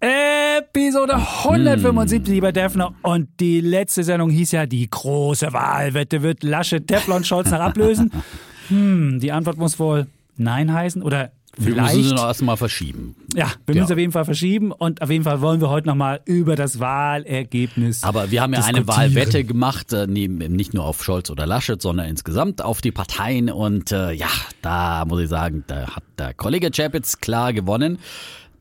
Episode 175, lieber Defner. Und die letzte Sendung hieß ja, die große Wahlwette wird Lasche Teflon Scholz noch ablösen. Hm, die Antwort muss wohl Nein heißen oder Wir vielleicht. müssen sie noch erstmal verschieben. ja, wir Ja. müssen auf jeden Fall verschieben und auf jeden Fall wollen wir heute nochmal über das Wahlergebnis. Aber wir haben ja eine. Wahlwette gemacht, äh, neben, nicht nur auf Scholz oder Laschet, sondern insgesamt auf die Parteien. Und äh, ja, da muss ich sagen, da hat der Kollege Chapitz klar gewonnen.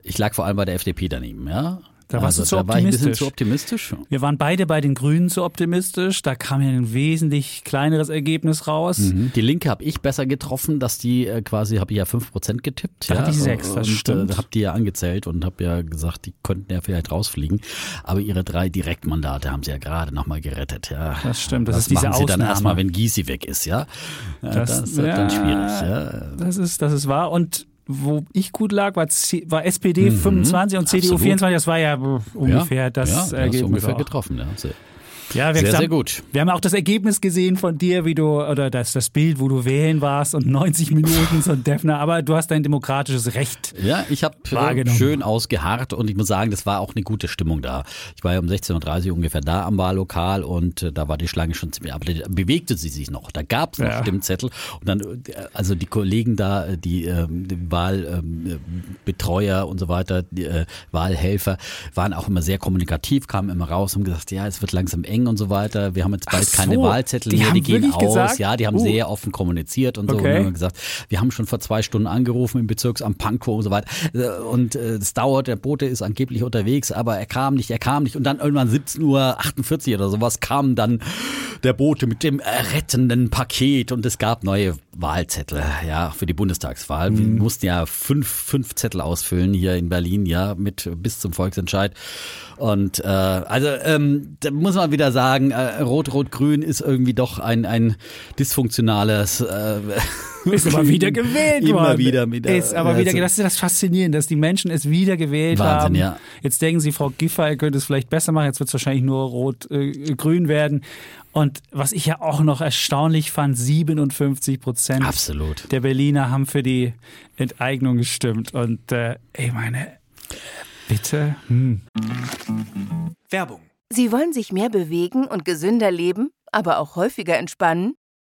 Ich lag vor allem bei der FDP daneben, ja. Da warst du zu da war ich ein bisschen optimistisch. zu optimistisch. Wir waren beide bei den Grünen zu optimistisch. Da kam ja ein wesentlich kleineres Ergebnis raus. Mhm. Die Linke habe ich besser getroffen, dass die äh, quasi, habe ich ja 5% getippt. Da ja, hatte ich sechs, das und, stimmt. Äh, hab die ja angezählt und habe ja gesagt, die könnten ja vielleicht rausfliegen. Aber ihre drei Direktmandate haben sie ja gerade nochmal gerettet. Ja. Das stimmt, das ist diese machen sie dann Ausnahme. erstmal, wenn Gysi weg ist, ja. ja das, Das- wird dann ja. schwierig. Ja. Das ist, das ist wahr. Und wo ich gut lag, war, C war SPD 25 und CDU Mhm. Absolut. 24. Das war ja äh, ungefähr ja, das ja, das Ergebnis. ist ungefähr auch. getroffen. Ja. Ja, wir, sehr, haben, sehr gut. wir haben auch das Ergebnis gesehen von dir, wie du, oder das, das Bild, wo du wählen warst und 90 Minuten so ein Defner. Aber du hast dein demokratisches Recht. Ja, ich habe äh, schön ausgeharrt und ich muss sagen, das war auch eine gute Stimmung da. Ich war ja um 16.30 Uhr ungefähr da am Wahllokal und äh, da war die Schlange schon ziemlich, aber da bewegte sie sich noch. Da gab es noch Ja. Stimmzettel und dann, äh, also die Kollegen da, äh, die, ähm, die Wahlbetreuer ähm, Betreuer und so weiter, die äh, Wahlhelfer, waren auch immer sehr kommunikativ, kamen immer raus und haben gesagt, ja, es wird langsam eng und so weiter. Wir haben jetzt bald Ach keine so, Wahlzettel die mehr, die gehen aus. gesagt? Ja, die haben Uh. sehr offen kommuniziert und so. Okay. Und haben gesagt, wir haben schon vor zwei Stunden angerufen im Bezirksamt Pankow und so weiter. Äh, Und äh, es dauert, der Bote ist angeblich unterwegs, aber er kam nicht, er kam nicht. Und dann irgendwann 17.48 Uhr oder sowas kam dann der Bote mit dem rettenden Paket und es gab neue Wahlzettel, ja, für die Bundestagswahl. Wir mussten ja fünf, fünf Zettel ausfüllen hier in Berlin, ja, mit bis zum Volksentscheid. Und äh, also ähm, da muss man wieder sagen, äh, Rot-Rot-Grün ist irgendwie doch ein, ein dysfunktionales äh, Ist aber wieder gewählt Immer worden. wieder, wieder. Ist aber wieder, das ist das Faszinierende, dass die Menschen es wieder gewählt Wahnsinn, haben. ja. Jetzt denken sie, Frau Giffey könnte es vielleicht besser machen. Jetzt wird es wahrscheinlich nur rot-grün werden. Und was ich ja auch noch erstaunlich fand, 57 Prozent Absolut. der Berliner haben für die Enteignung gestimmt. Und äh, ich meine, bitte. Hm. Werbung. Sie wollen sich mehr bewegen und gesünder leben, aber auch häufiger entspannen?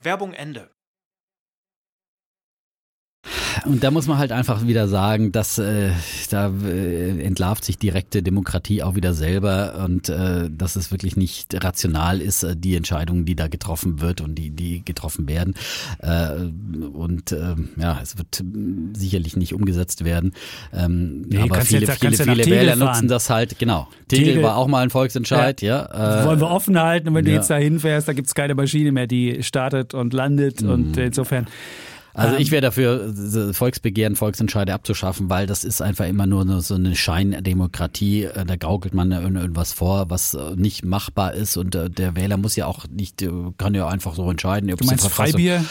Werbung Ende. Und da muss man halt einfach wieder sagen, dass äh, da äh, entlarvt sich direkte Demokratie auch wieder selber und äh, dass es wirklich nicht rational ist, äh, die Entscheidungen, die da getroffen wird und die, die getroffen werden. Äh, und äh, ja, es wird äh, sicherlich nicht umgesetzt werden. Ähm, Nee, aber viele, jetzt- viele, ja viele Wähler fahren. nutzen das halt, genau. Tegel, Tegel- war auch mal ein Volksentscheid, ja. äh, Wollen wir offen halten und wenn du ja. jetzt da hinfährst, da gibt es keine Maschine mehr, die startet und landet. Und insofern. Also Ähm, ich wäre dafür, diese Volksbegehren, Volksentscheide abzuschaffen, weil das ist einfach immer nur so eine Scheindemokratie. Äh, Da gaukelt man irgend- irgendwas vor, was äh, nicht machbar ist und äh, der Wähler muss ja auch nicht, äh, kann ja einfach so entscheiden. Du meinst Freibier?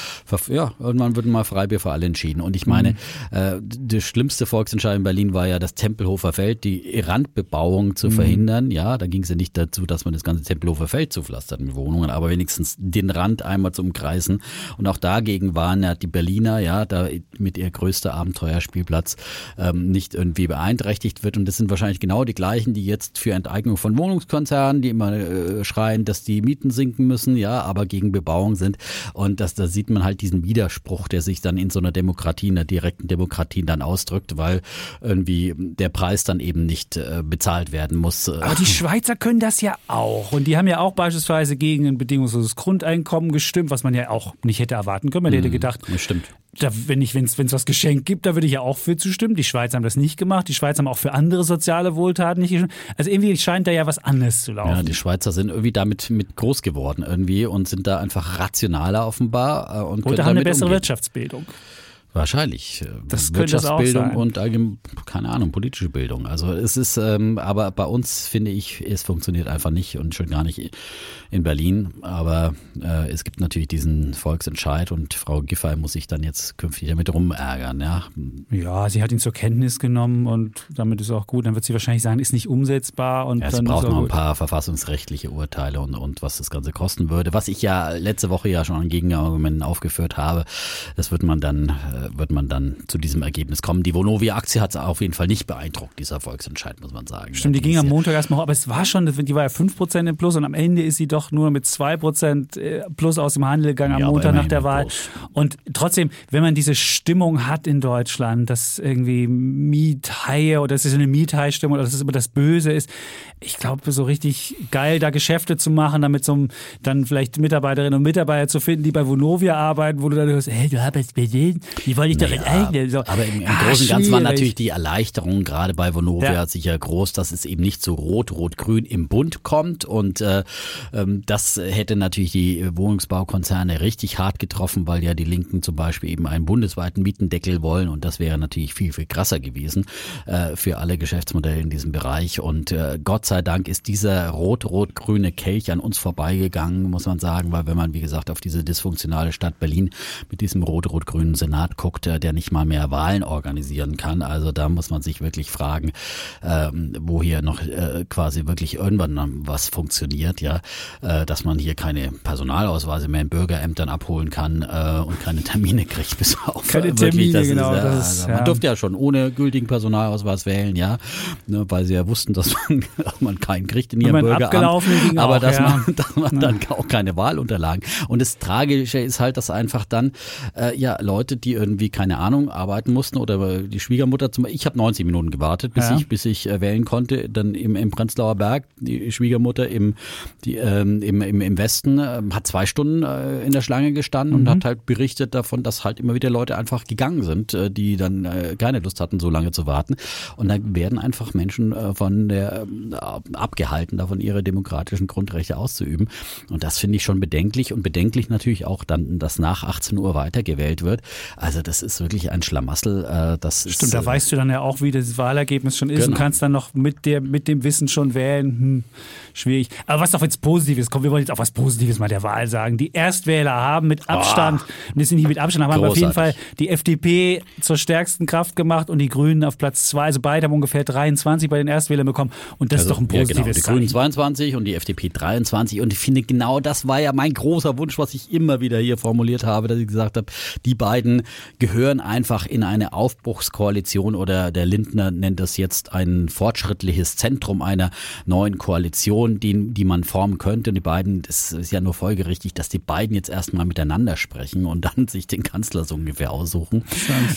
Ja, irgendwann wird mal Freibier für alle entschieden. Und ich meine, Mhm. äh, der schlimmste Volksentscheid in Berlin war ja das Tempelhofer Feld, die Randbebauung Mhm. zu verhindern. Ja, da ging es ja nicht dazu, dass man das ganze Tempelhofer Feld zupflastert mit Wohnungen, aber wenigstens den Rand einmal zu umkreisen. Und auch dagegen waren ja die Berliner Berliner, ja, da mit ihr größter Abenteuerspielplatz ähm, nicht irgendwie beeinträchtigt wird. Und das sind wahrscheinlich genau die gleichen, die jetzt für Enteignung von Wohnungskonzernen, die immer äh, schreien, dass die Mieten sinken müssen, ja, aber gegen Bebauung sind. Und das, da sieht man halt diesen Widerspruch, der sich dann in so einer Demokratie, in einer direkten Demokratie dann ausdrückt, weil irgendwie der Preis dann eben nicht äh, bezahlt werden muss. Aber die Schweizer können das ja auch. Und die haben ja auch beispielsweise gegen ein bedingungsloses Grundeinkommen gestimmt, was man ja auch nicht hätte erwarten können. Man hätte gedacht, Das stimmt. da, wenn ich, wenn es was Geschenk gibt, da würde ich ja auch für zustimmen. Die Schweizer haben das nicht gemacht. Die Schweizer haben auch für andere soziale Wohltaten nicht gestimmt. Also irgendwie scheint da ja was anderes zu laufen. Ja, die Schweizer sind irgendwie damit mit groß geworden irgendwie und sind da einfach rationaler offenbar äh, und Oder haben eine bessere umgehen. Wirtschaftsbildung. Wahrscheinlich. äh, Das könnte es auch Wirtschaftsbildung sein. und allgemein, keine Ahnung, politische Bildung. Also es ist, ähm, aber bei uns finde ich, es funktioniert einfach nicht und schon gar nicht in Berlin. Aber äh, es gibt natürlich diesen Volksentscheid und Frau Giffey muss sich dann jetzt künftig damit rumärgern. Ja, Ja, sie hat ihn zur Kenntnis genommen und damit ist auch gut. Dann wird sie wahrscheinlich sagen, ist nicht umsetzbar und Es dann braucht noch ein paar verfassungsrechtliche Urteile und, und was das Ganze kosten würde. Was ich ja letzte Woche ja schon an Gegenargumenten aufgeführt habe, das wird man dann, äh, wird man dann zu diesem Ergebnis kommen. Die Vonovia-Aktie hat es auf jeden Fall nicht beeindruckt, dieser Volksentscheid, muss man sagen. Stimmt, die ging am Montag erstmal hoch, aber es war schon, die war ja 5% im Plus und am Ende ist sie doch nur mit 2% äh, Plus aus dem Handel gegangen am Ja, Montag nach der Wahl. Plus. Und trotzdem, wenn man diese Stimmung hat in Deutschland, dass irgendwie Miethaie oder es ist eine Miethaie-Stimmung oder dass es immer das Böse ist, ich glaube, so richtig geil, da Geschäfte zu machen, damit so dann vielleicht Mitarbeiterinnen und Mitarbeiter zu finden, die bei Vonovia arbeiten, wo du dann hörst, hey, du arbeitest bei denen, die wollte ich doch Naja, enteignen. So. Aber im, im Ah, Großen und Ganzen war natürlich die Erleichterung gerade bei Vonovia Ja. sicher groß, dass es eben nicht so rot-rot-grün im Bund kommt. Und äh, ähm, das hätte natürlich die Wohnungsbaukonzerne richtig hart getroffen, weil ja die Linken zum Beispiel eben einen bundesweiten Mietendeckel wollen. Und das wäre natürlich viel, viel krasser gewesen äh, für alle Geschäftsmodelle in diesem Bereich. Und äh, Gott sei Dank ist dieser rot-rot-grüne Kelch an uns vorbeigegangen, muss man sagen, weil wenn man, wie gesagt, auf diese dysfunktionale Stadt Berlin mit diesem rot-rot-grünen Senat guckt, äh, der nicht mal mehr Wahlen organisieren kann. Also da muss man sich wirklich fragen, ähm, wo hier noch äh, quasi wirklich irgendwann was funktioniert, ja, äh, dass man hier keine Personalausweise mehr in Bürgerämtern abholen kann äh, und keine Termine kriegt bis auf Keine wirklich, Termine, das genau, Ist, das ist, also man ja. durfte ja schon ohne gültigen Personalausweis wählen, ja, ne, weil sie ja wussten, dass man, dass man keinen kriegt in ihrem Bürgeramt, aber auch, dass ja. man dass man dann auch keine Wahlunterlagen. Und das Tragische ist halt, dass einfach dann ja Leute, die irgendwie keine Ahnung arbeiten mussten oder die Schwiegermutter zum ich habe 90 Minuten gewartet, bis Ja. ich bis ich äh, wählen konnte, dann im, im Prenzlauer Berg die Schwiegermutter im die, ähm, im, im, im Westen äh, hat zwei Stunden äh, in der Schlange gestanden und hat halt berichtet davon, dass halt immer wieder Leute einfach gegangen sind, äh, die dann äh, keine Lust hatten, so lange zu warten. Und dann werden einfach Menschen äh, von der ähm, abgehalten, davon ihre demokratischen Grundrechte auszuüben. Und das finde ich schon bedenklich und bedenklich natürlich auch dann, dass nach 18 Uhr weitergewählt wird. Also das ist wirklich ein Schlamassel. Äh, das ist, Stimmt, da äh, weißt du dann ja auch, wie das Wahlergebnis schon ist und Genau. kannst dann noch mit, der, mit dem Wissen schon wählen. Hm, schwierig. Aber was doch jetzt Positives kommt, wir wollen jetzt auch was Positives mal der Wahl sagen. Die Erstwähler haben mit Abstand, und das sind nicht mit Abstand, haben auf jeden Fall Großartig. die FDP zur stärksten Kraft gemacht und die Grünen auf Platz zwei. Also beide haben ungefähr 23 bei den Erstwählern bekommen. Und das ist doch ein ja, genau. positives Die Grünen Zeichen. 22 und die FDP 23. Und ich finde, genau das war ja mein großer Wunsch, was ich immer wieder hier formuliert habe, dass ich gesagt habe, die beiden gehören einfach in eine Aufbruchskoalition oder der Lindner nennt das jetzt ein fortschrittliches Zentrum einer neuen Koalition, die, die man formen könnte. Und die beiden, das ist ja nur folgerichtig, dass die beiden jetzt erstmal miteinander sprechen und dann sich den Kanzler so ungefähr aussuchen.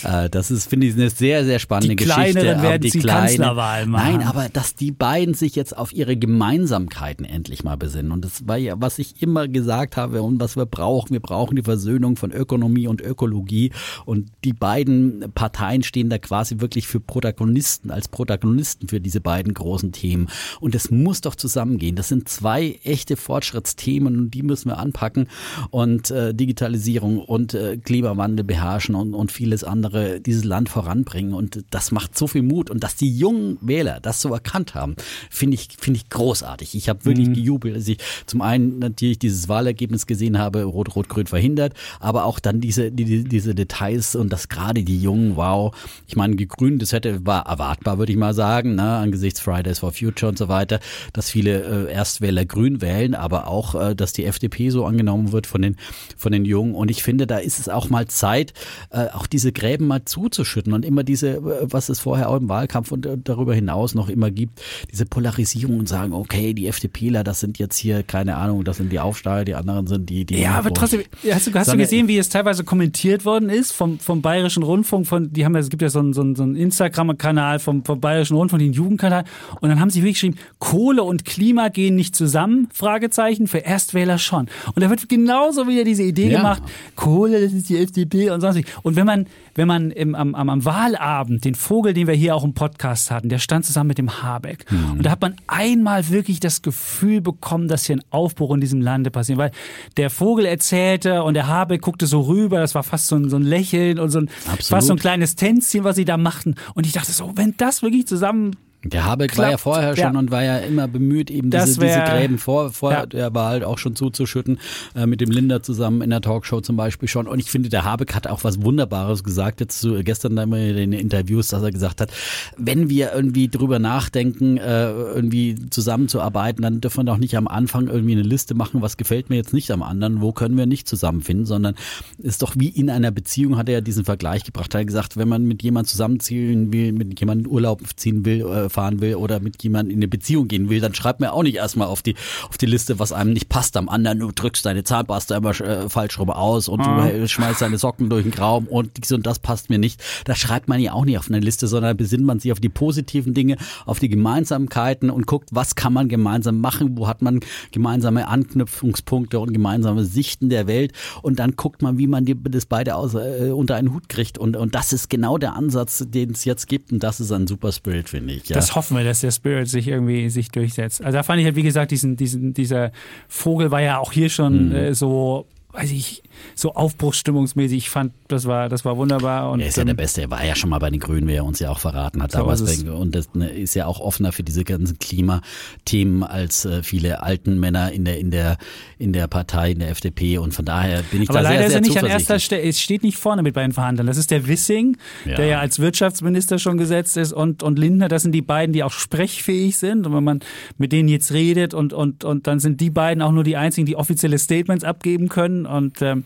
Äh, Das ist, finde ich, eine sehr, sehr spannende Die Geschichte. Kleineren werden die die Kleinen- Kanzlerwahl machen. Nein, aber dass die beiden sich jetzt auf ihre Gemeinsamkeiten endlich mal besinnen. Und das war ja, was ich immer gesagt habe und was wir brauchen. Wir brauchen die Versöhnung von Ökonomie und Ökologie. Und die beiden Parteien stehen da quasi wirklich für Protagonisten, als Protagonisten für diese beiden großen Themen. Und das muss doch zusammengehen. Das sind zwei echte Fortschrittsthemen und die müssen wir anpacken. Und äh, Digitalisierung und äh, Klimawandel beherrschen und, und vieles andere dieses Land voranbringen. Und das macht so viel Mut. Und dass die jungen Wähler das so erkannt haben, finde ich, finde ich großartig. Ich habe wirklich gejubelt, als ich zum einen natürlich dieses Wahlergebnis gesehen habe, Rot-Rot-Grün verhindert, aber auch dann diese, die, diese Details heiß und dass gerade die Jungen, wow, ich meine, die Grünen, das hätte, war erwartbar, würde ich mal sagen, ne, angesichts Fridays for Future und so weiter, dass viele äh, Erstwähler grün wählen, aber auch, äh, dass die FDP so angenommen wird von den, von den Jungen. Und ich finde, da ist es auch mal Zeit, äh, auch diese Gräben mal zuzuschütten und immer diese, äh, was es vorher auch im Wahlkampf und äh, darüber hinaus noch immer gibt, diese Polarisierung und sagen, okay, die FDPler, das sind jetzt hier, keine Ahnung, das sind die Aufsteiger, die anderen sind die, die. Ja, aber trotzdem, hast du, hast du gesehen, wie es teilweise kommentiert worden ist vom, vom Bayerischen Rundfunk, von, die haben ja, es gibt ja so einen, so einen, so einen Instagram-Kanal vom, vom Bayerischen Rundfunk, den Jugendkanal, und dann haben sie wirklich geschrieben, Kohle und Klima gehen nicht zusammen, Fragezeichen, für Erstwähler schon. Und da wird genauso wieder diese Idee Ja. gemacht, Kohle, das ist die FDP und sonst Und wenn man, wenn man im, am, am, am Wahlabend den Vogel, den wir hier auch im Podcast hatten, der stand zusammen mit dem Habeck. Mhm. Und da hat man einmal wirklich das Gefühl bekommen, dass hier ein Aufbruch in diesem Lande passiert. Weil der Vogel erzählte und der Habeck guckte so rüber, das war fast so ein, so ein Lächeln und so ein, Absolut. fast so ein kleines Tänzchen, was sie da machten. Und ich dachte so, wenn das wirklich zusammen Der Habeck war ja Klappt. vorher schon Ja. und war ja immer bemüht, eben diese, diese wär- Gräben vor, vor Ja. der Wahl auch schon zuzuschütten, äh, mit dem Linder zusammen in der Talkshow zum Beispiel schon. Und ich finde, der Habeck hat auch was Wunderbares gesagt, jetzt so, gestern da in den Interviews, dass er gesagt hat, wenn wir irgendwie drüber nachdenken, äh, irgendwie zusammenzuarbeiten, dann dürfen wir doch nicht am Anfang irgendwie eine Liste machen, was gefällt mir jetzt nicht am anderen, wo können wir nicht zusammenfinden, sondern ist doch wie in einer Beziehung, hat er ja diesen Vergleich gebracht, hat er gesagt, wenn man mit jemandem zusammenziehen will, mit jemandem in Urlaub ziehen will, äh, fahren will oder mit jemandem in eine Beziehung gehen will, dann schreibt mir auch nicht erstmal auf die, auf die Liste, was einem nicht passt am anderen. Du drückst deine Zahnpasta immer äh, falsch rum aus und du äh, schmeißt deine Socken durch den Raum und dies und das passt mir nicht. Da schreibt man ja auch nicht auf eine Liste, sondern besinnt man sich auf die positiven Dinge, auf die Gemeinsamkeiten und guckt, was kann man gemeinsam machen, wo hat man gemeinsame Anknüpfungspunkte und gemeinsame Sichten der Welt und dann guckt man, wie man die, das beide aus, äh, unter einen Hut kriegt und, und das ist genau der Ansatz, den es jetzt gibt und das ist ein super Spirit, finde ich. Ja. Das hoffen wir, dass der Spirit sich irgendwie sich durchsetzt. Also da fand ich halt, wie gesagt, diesen, diesen, dieser Vogel war ja auch hier schon Mhm. äh, so, weiß ich, so aufbruchsstimmungsmäßig. Ich fand, das war, das war wunderbar. Und, Er ist ja der Beste. Er war ja schon mal bei den Grünen, wie er uns ja auch verraten hat So damals. ist. Und das ne, ist ja auch offener für diese ganzen Klimathemen als äh, viele alten Männer in der, in der, in der Partei, in der FDP. Und von daher bin ich aber da leider sehr, ist sehr er nicht an erster. Stelle, es steht nicht vorne mit bei den Verhandlern. Das ist der Wissing, Ja. der ja als Wirtschaftsminister schon gesetzt ist und, und Lindner, das sind die beiden, die auch sprechfähig sind. Und wenn man mit denen jetzt redet und, und, und dann sind die beiden auch nur die einzigen, die offizielle Statements abgeben können. Und ähm,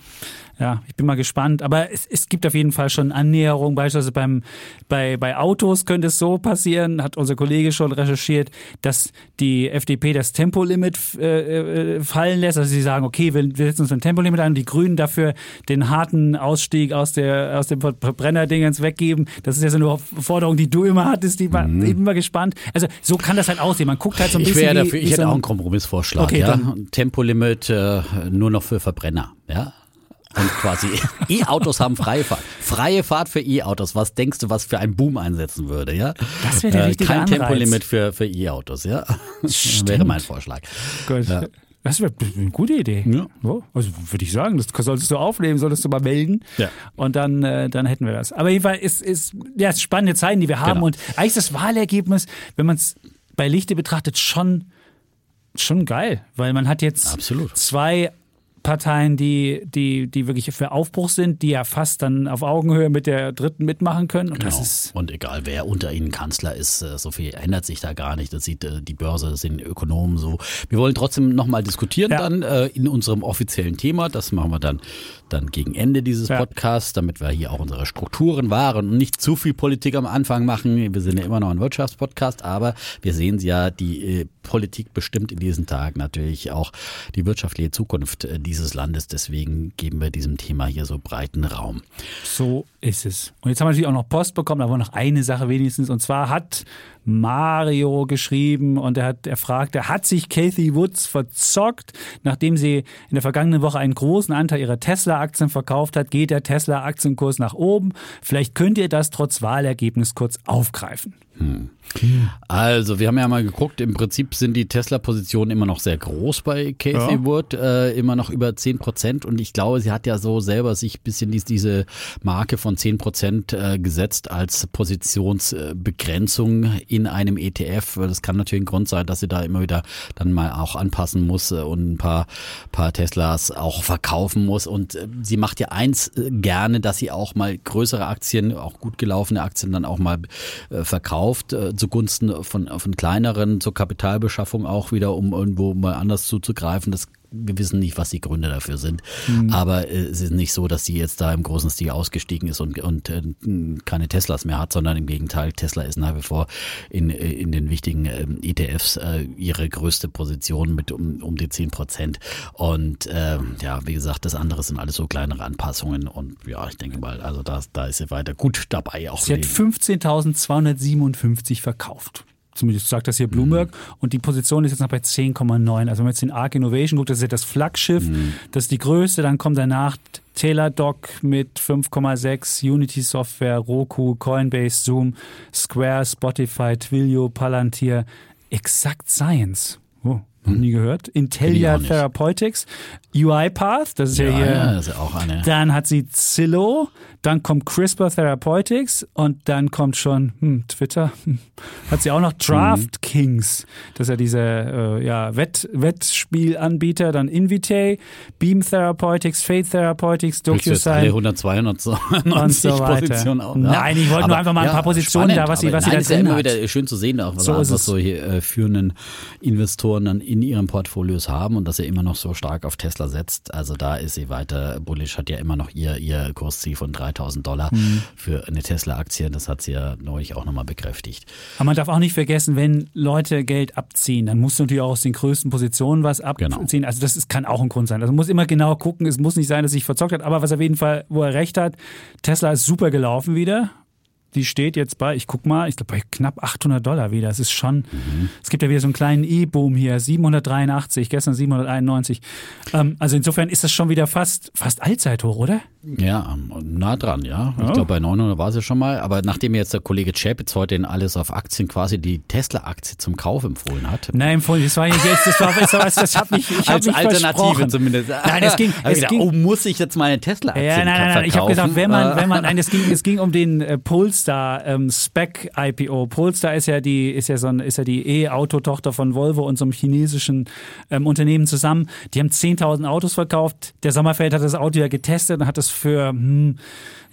ja, ich bin mal gespannt. Aber es, es gibt auf jeden Fall schon Annäherung. Beispielsweise beim, bei, bei Autos könnte es so passieren, hat unser Kollege schon recherchiert, dass die FDP das Tempolimit äh, äh, fallen lässt. Also sie sagen, okay, wir, wir setzen uns ein Tempolimit an, die Grünen dafür den harten Ausstieg aus, der, aus dem Verbrenner-Dingens weggeben. Das ist ja so eine Forderung, die du immer hattest, die war immer gespannt. Also so kann das halt aussehen. Man guckt halt so ein Mhm. Ich bisschen. wie, dafür, wie ich hätte so ein- auch einen Kompromissvorschlag. Okay, ja? Tempolimit äh, nur noch für Verbrenner. Ja. Und quasi E-Autos haben freie Fahrt. Freie Fahrt für E-Autos. Was denkst du, was für ein Boom einsetzen würde, ja? Das wäre der richtige Kein Anreiz. Tempolimit für, für E-Autos, ja? Wäre mein Vorschlag. Gut. Ja. Das wäre eine gute Idee. Ja. also würde ich sagen, das solltest du aufnehmen, solltest du mal melden. Ja. Und dann, äh, dann hätten wir das. Aber jedenfalls ist, ist ja, spannende Zeiten, die wir haben. Genau. Und eigentlich ist das Wahlergebnis, wenn man es bei Lichte betrachtet, schon, schon geil. Weil man hat jetzt Absolut. zwei Parteien, die, die, die wirklich für Aufbruch sind, die ja fast dann auf Augenhöhe mit der dritten mitmachen können. Und das Genau. ist Und egal wer unter ihnen Kanzler ist, äh, so viel ändert sich da gar nicht. Das sieht äh, die Börse, das sind Ökonomen so. Wir wollen trotzdem nochmal diskutieren Ja. dann äh, in unserem offiziellen Thema. Das machen wir dann, dann gegen Ende dieses Ja. Podcasts, damit wir hier auch unsere Strukturen wahren und nicht zu viel Politik am Anfang machen. Wir sind ja immer noch ein Wirtschaftspodcast, aber wir sehen ja, die äh, Politik bestimmt in diesen Tagen natürlich auch die wirtschaftliche Zukunft äh, dieses Landes. Deswegen geben wir diesem Thema hier so breiten Raum. So ist es. Und jetzt haben wir natürlich auch noch Post bekommen, aber noch eine Sache wenigstens. Und zwar hat Mario geschrieben und er hat, er fragte, hat sich Kathy Woods verzockt, nachdem sie in der vergangenen Woche einen großen Anteil ihrer Tesla-Aktien verkauft hat, geht der Tesla-Aktienkurs nach oben. Vielleicht könnt ihr das trotz Wahlergebnis kurz aufgreifen. Also, wir haben ja mal geguckt, im Prinzip sind die Tesla-Positionen immer noch sehr groß bei Casey Ja. Wood, äh, immer noch über 10 Prozent. Und ich glaube, sie hat ja so selber sich ein bisschen dies, diese Marke von 10 Prozent äh, gesetzt als Positionsbegrenzung in einem ETF. Das kann natürlich ein Grund sein, dass sie da immer wieder dann mal auch anpassen muss äh, und ein paar, paar Teslas auch verkaufen muss. Und äh, sie macht ja eins äh, gerne, dass sie auch mal größere Aktien, auch gut gelaufene Aktien dann auch mal äh, verkauft, äh, zugunsten von, von kleineren, zur Kapitalbeschaffung auch wieder, um irgendwo mal anders zuzugreifen. Das wir wissen nicht, was die Gründe dafür sind. Aber äh, es ist nicht so, dass sie jetzt da im großen Stil ausgestiegen ist und, und äh, keine Teslas mehr hat, sondern im Gegenteil, Tesla ist nach wie vor in, äh, in den wichtigen ähm, ETFs äh, ihre größte Position mit um, um die 10 Prozent. Und äh, ja, wie gesagt, das andere sind alles so kleinere Anpassungen. Und ja, ich denke mal, also da, da ist sie weiter gut dabei. Auch Sie hat die- 15.257 verkauft. Zumindest sagt das hier Bloomberg. Und die Position ist jetzt noch bei 10,9. Also wenn man jetzt den Arc Innovation guckt, das ist ja das Flaggschiff, das ist die größte. Dann kommt danach Teladoc mit 5,6, Unity Software, Roku, Coinbase, Zoom, Square, Spotify, Twilio, Palantir, Exact Science. Oh, noch nie gehört. Intellia. Therapeutics, UiPath, das ist ja, ja, hier. ja, das ist ja auch eine. Dann hat sie Zillow, dann kommt CRISPR Therapeutics und dann kommt schon hm, Twitter. Hm, hat sie auch noch DraftKings, das ist ja dieser äh, ja, Wett, Wettspielanbieter, dann Invitae, Beam Therapeutics, Fate Therapeutics, jetzt alle DocuSign 100, 290 und so. Positionen auch, Nein, ich wollte nur einfach mal ein paar Positionen spannend, da, was sie- was sie da ist ja drin immer hat. wieder schön zu sehen, auch was, So was so hier äh, führenden Investoren dann in ihren Portfolios haben und dass er immer noch so stark auf Tesla setzt. Also da ist sie weiter bullish, hat ja immer noch ihr, ihr Kursziel von 3000 Dollar Mhm. für eine Tesla-Aktie. Das hat sie ja neulich auch nochmal bekräftigt. Aber man darf auch nicht vergessen, wenn Leute Geld abziehen, dann musst du natürlich auch aus den größten Positionen was Genau. abziehen. Also das ist, kann auch ein Grund sein. Also man muss immer genau gucken. Es muss nicht sein, dass sich verzockt hat. Aber was auf jeden Fall, wo er recht hat, Tesla ist super gelaufen wieder. Die steht jetzt bei, ich guck mal, ich glaube bei knapp 800 Dollar wieder. Das ist schon, Mhm. es gibt ja wieder so einen kleinen E-Boom hier, 783, gestern 791. Ähm, also insofern ist das schon wieder fast, fast Allzeithoch, oder? Ja, nah dran, ja. Ich Ja. glaube, bei 900 war sie schon mal. Aber nachdem jetzt der Kollege Chapitz heute in alles auf Aktien quasi die Tesla-Aktie zum Kauf empfohlen hat, Nein, empfohlen, das war nicht jetzt, das war, das, war, das hat mich, ich als mich Alternative zumindest. Nein, es ging, es gedacht, ging, oh, muss ich jetzt meine Tesla-Aktie Ja, nein, nein, nein. Ich habe verkaufen? gesagt, wenn man, wenn man, nein, es ging, es ging um den äh, Polestar ähm, Spec IPO. Polestar ist ja die, ist ja so ein, ist ja die E-Auto-Tochter von Volvo und so einem chinesischen ähm, Unternehmen zusammen. Die haben 10.000 Autos verkauft. Der Sommerfeld hat das Auto ja getestet und hat es für hm,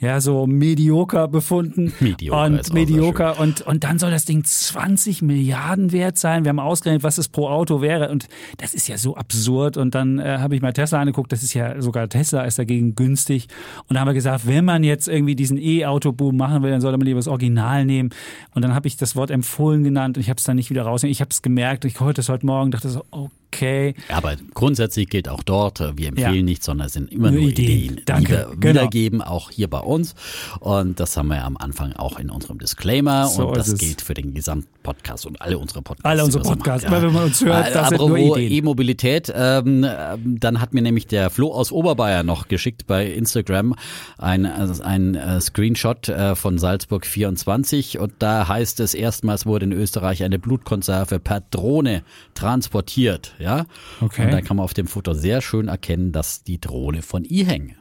ja so medioker befunden. Auch und medioker und und dann soll das Ding 20 Milliarden wert sein. Wir haben ausgerechnet, was es pro Auto wäre und das ist ja so absurd. Und dann äh, habe ich mal Tesla angeguckt. Das ist ja sogar Tesla ist dagegen günstig. Und da haben wir gesagt, wenn man jetzt irgendwie diesen E-Auto-Boom machen will, dann sollte man lieber das Original nehmen. Und dann habe ich das Wort empfohlen genannt und ich habe es dann nicht wieder rausgenommen. Ich habe es gemerkt. Ich heute es heute Morgen dachte so, okay. Ja, aber grundsätzlich gilt auch dort, äh, wir empfehlen Ja. nichts, sondern es sind immer Nur Ideen. Ideen, die wir Genau. wiedergeben, auch hier bei uns. Und das haben wir ja am Anfang auch in unserem Disclaimer. So und das gilt für den Gesamtpodcast und alle unsere Podcasts. Alle unsere Podcasts. machen, Immer wenn man uns hört, das sind nur apropos Ideen. E-Mobilität, ähm, ähm, dann hat mir nämlich der Flo aus Oberbayern noch geschickt bei Instagram ein, also ein äh, Screenshot äh, von Salzburg 24 und da heißt es, erstmals wurde in Österreich eine Blutkonserve per Drohne transportiert. Ja? Okay. Und da kann man auf dem Foto sehr schön erkennen, dass die Drohne von Iheng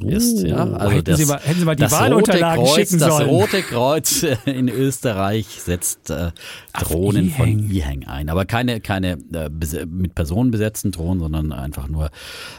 ist. Ja? Also Oh, hätten das, Sie mal- hätten Sie mal die das Wahlunterlagen Rote Kreuz, schicken Das sollen. Rote Kreuz in Österreich setzt äh, Drohnen von Eheng. Eheng ein. Aber keine, keine äh, mit Personen besetzten Drohnen, sondern einfach nur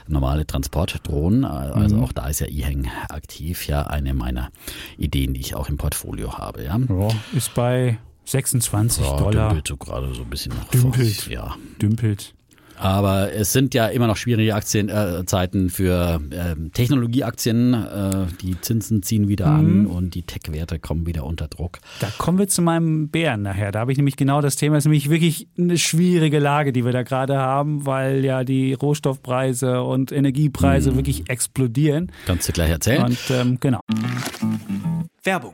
normale Transportdrohnen. Äh, Also Mhm. auch da ist ja Eheng aktiv. Ja, eine meiner Ideen, die ich auch im Portfolio habe. Ja, Ja, ist bei 26 ja Dollar. dümpelt so gerade so ein bisschen nach Dümpelt. Ja. Dümpelt. Aber es sind ja immer noch schwierige Aktien, äh, Zeiten für ähm, Technologieaktien. Äh, die Zinsen ziehen wieder Mhm. an und die Tech-Werte kommen wieder unter Druck. Da kommen wir zu meinem Bären nachher. Da habe ich nämlich genau das Thema. Es ist nämlich wirklich eine schwierige Lage, die wir da gerade haben, weil ja die Rohstoffpreise und Energiepreise Mhm. wirklich explodieren. Kannst du gleich erzählen? Und ähm, genau. Werbung.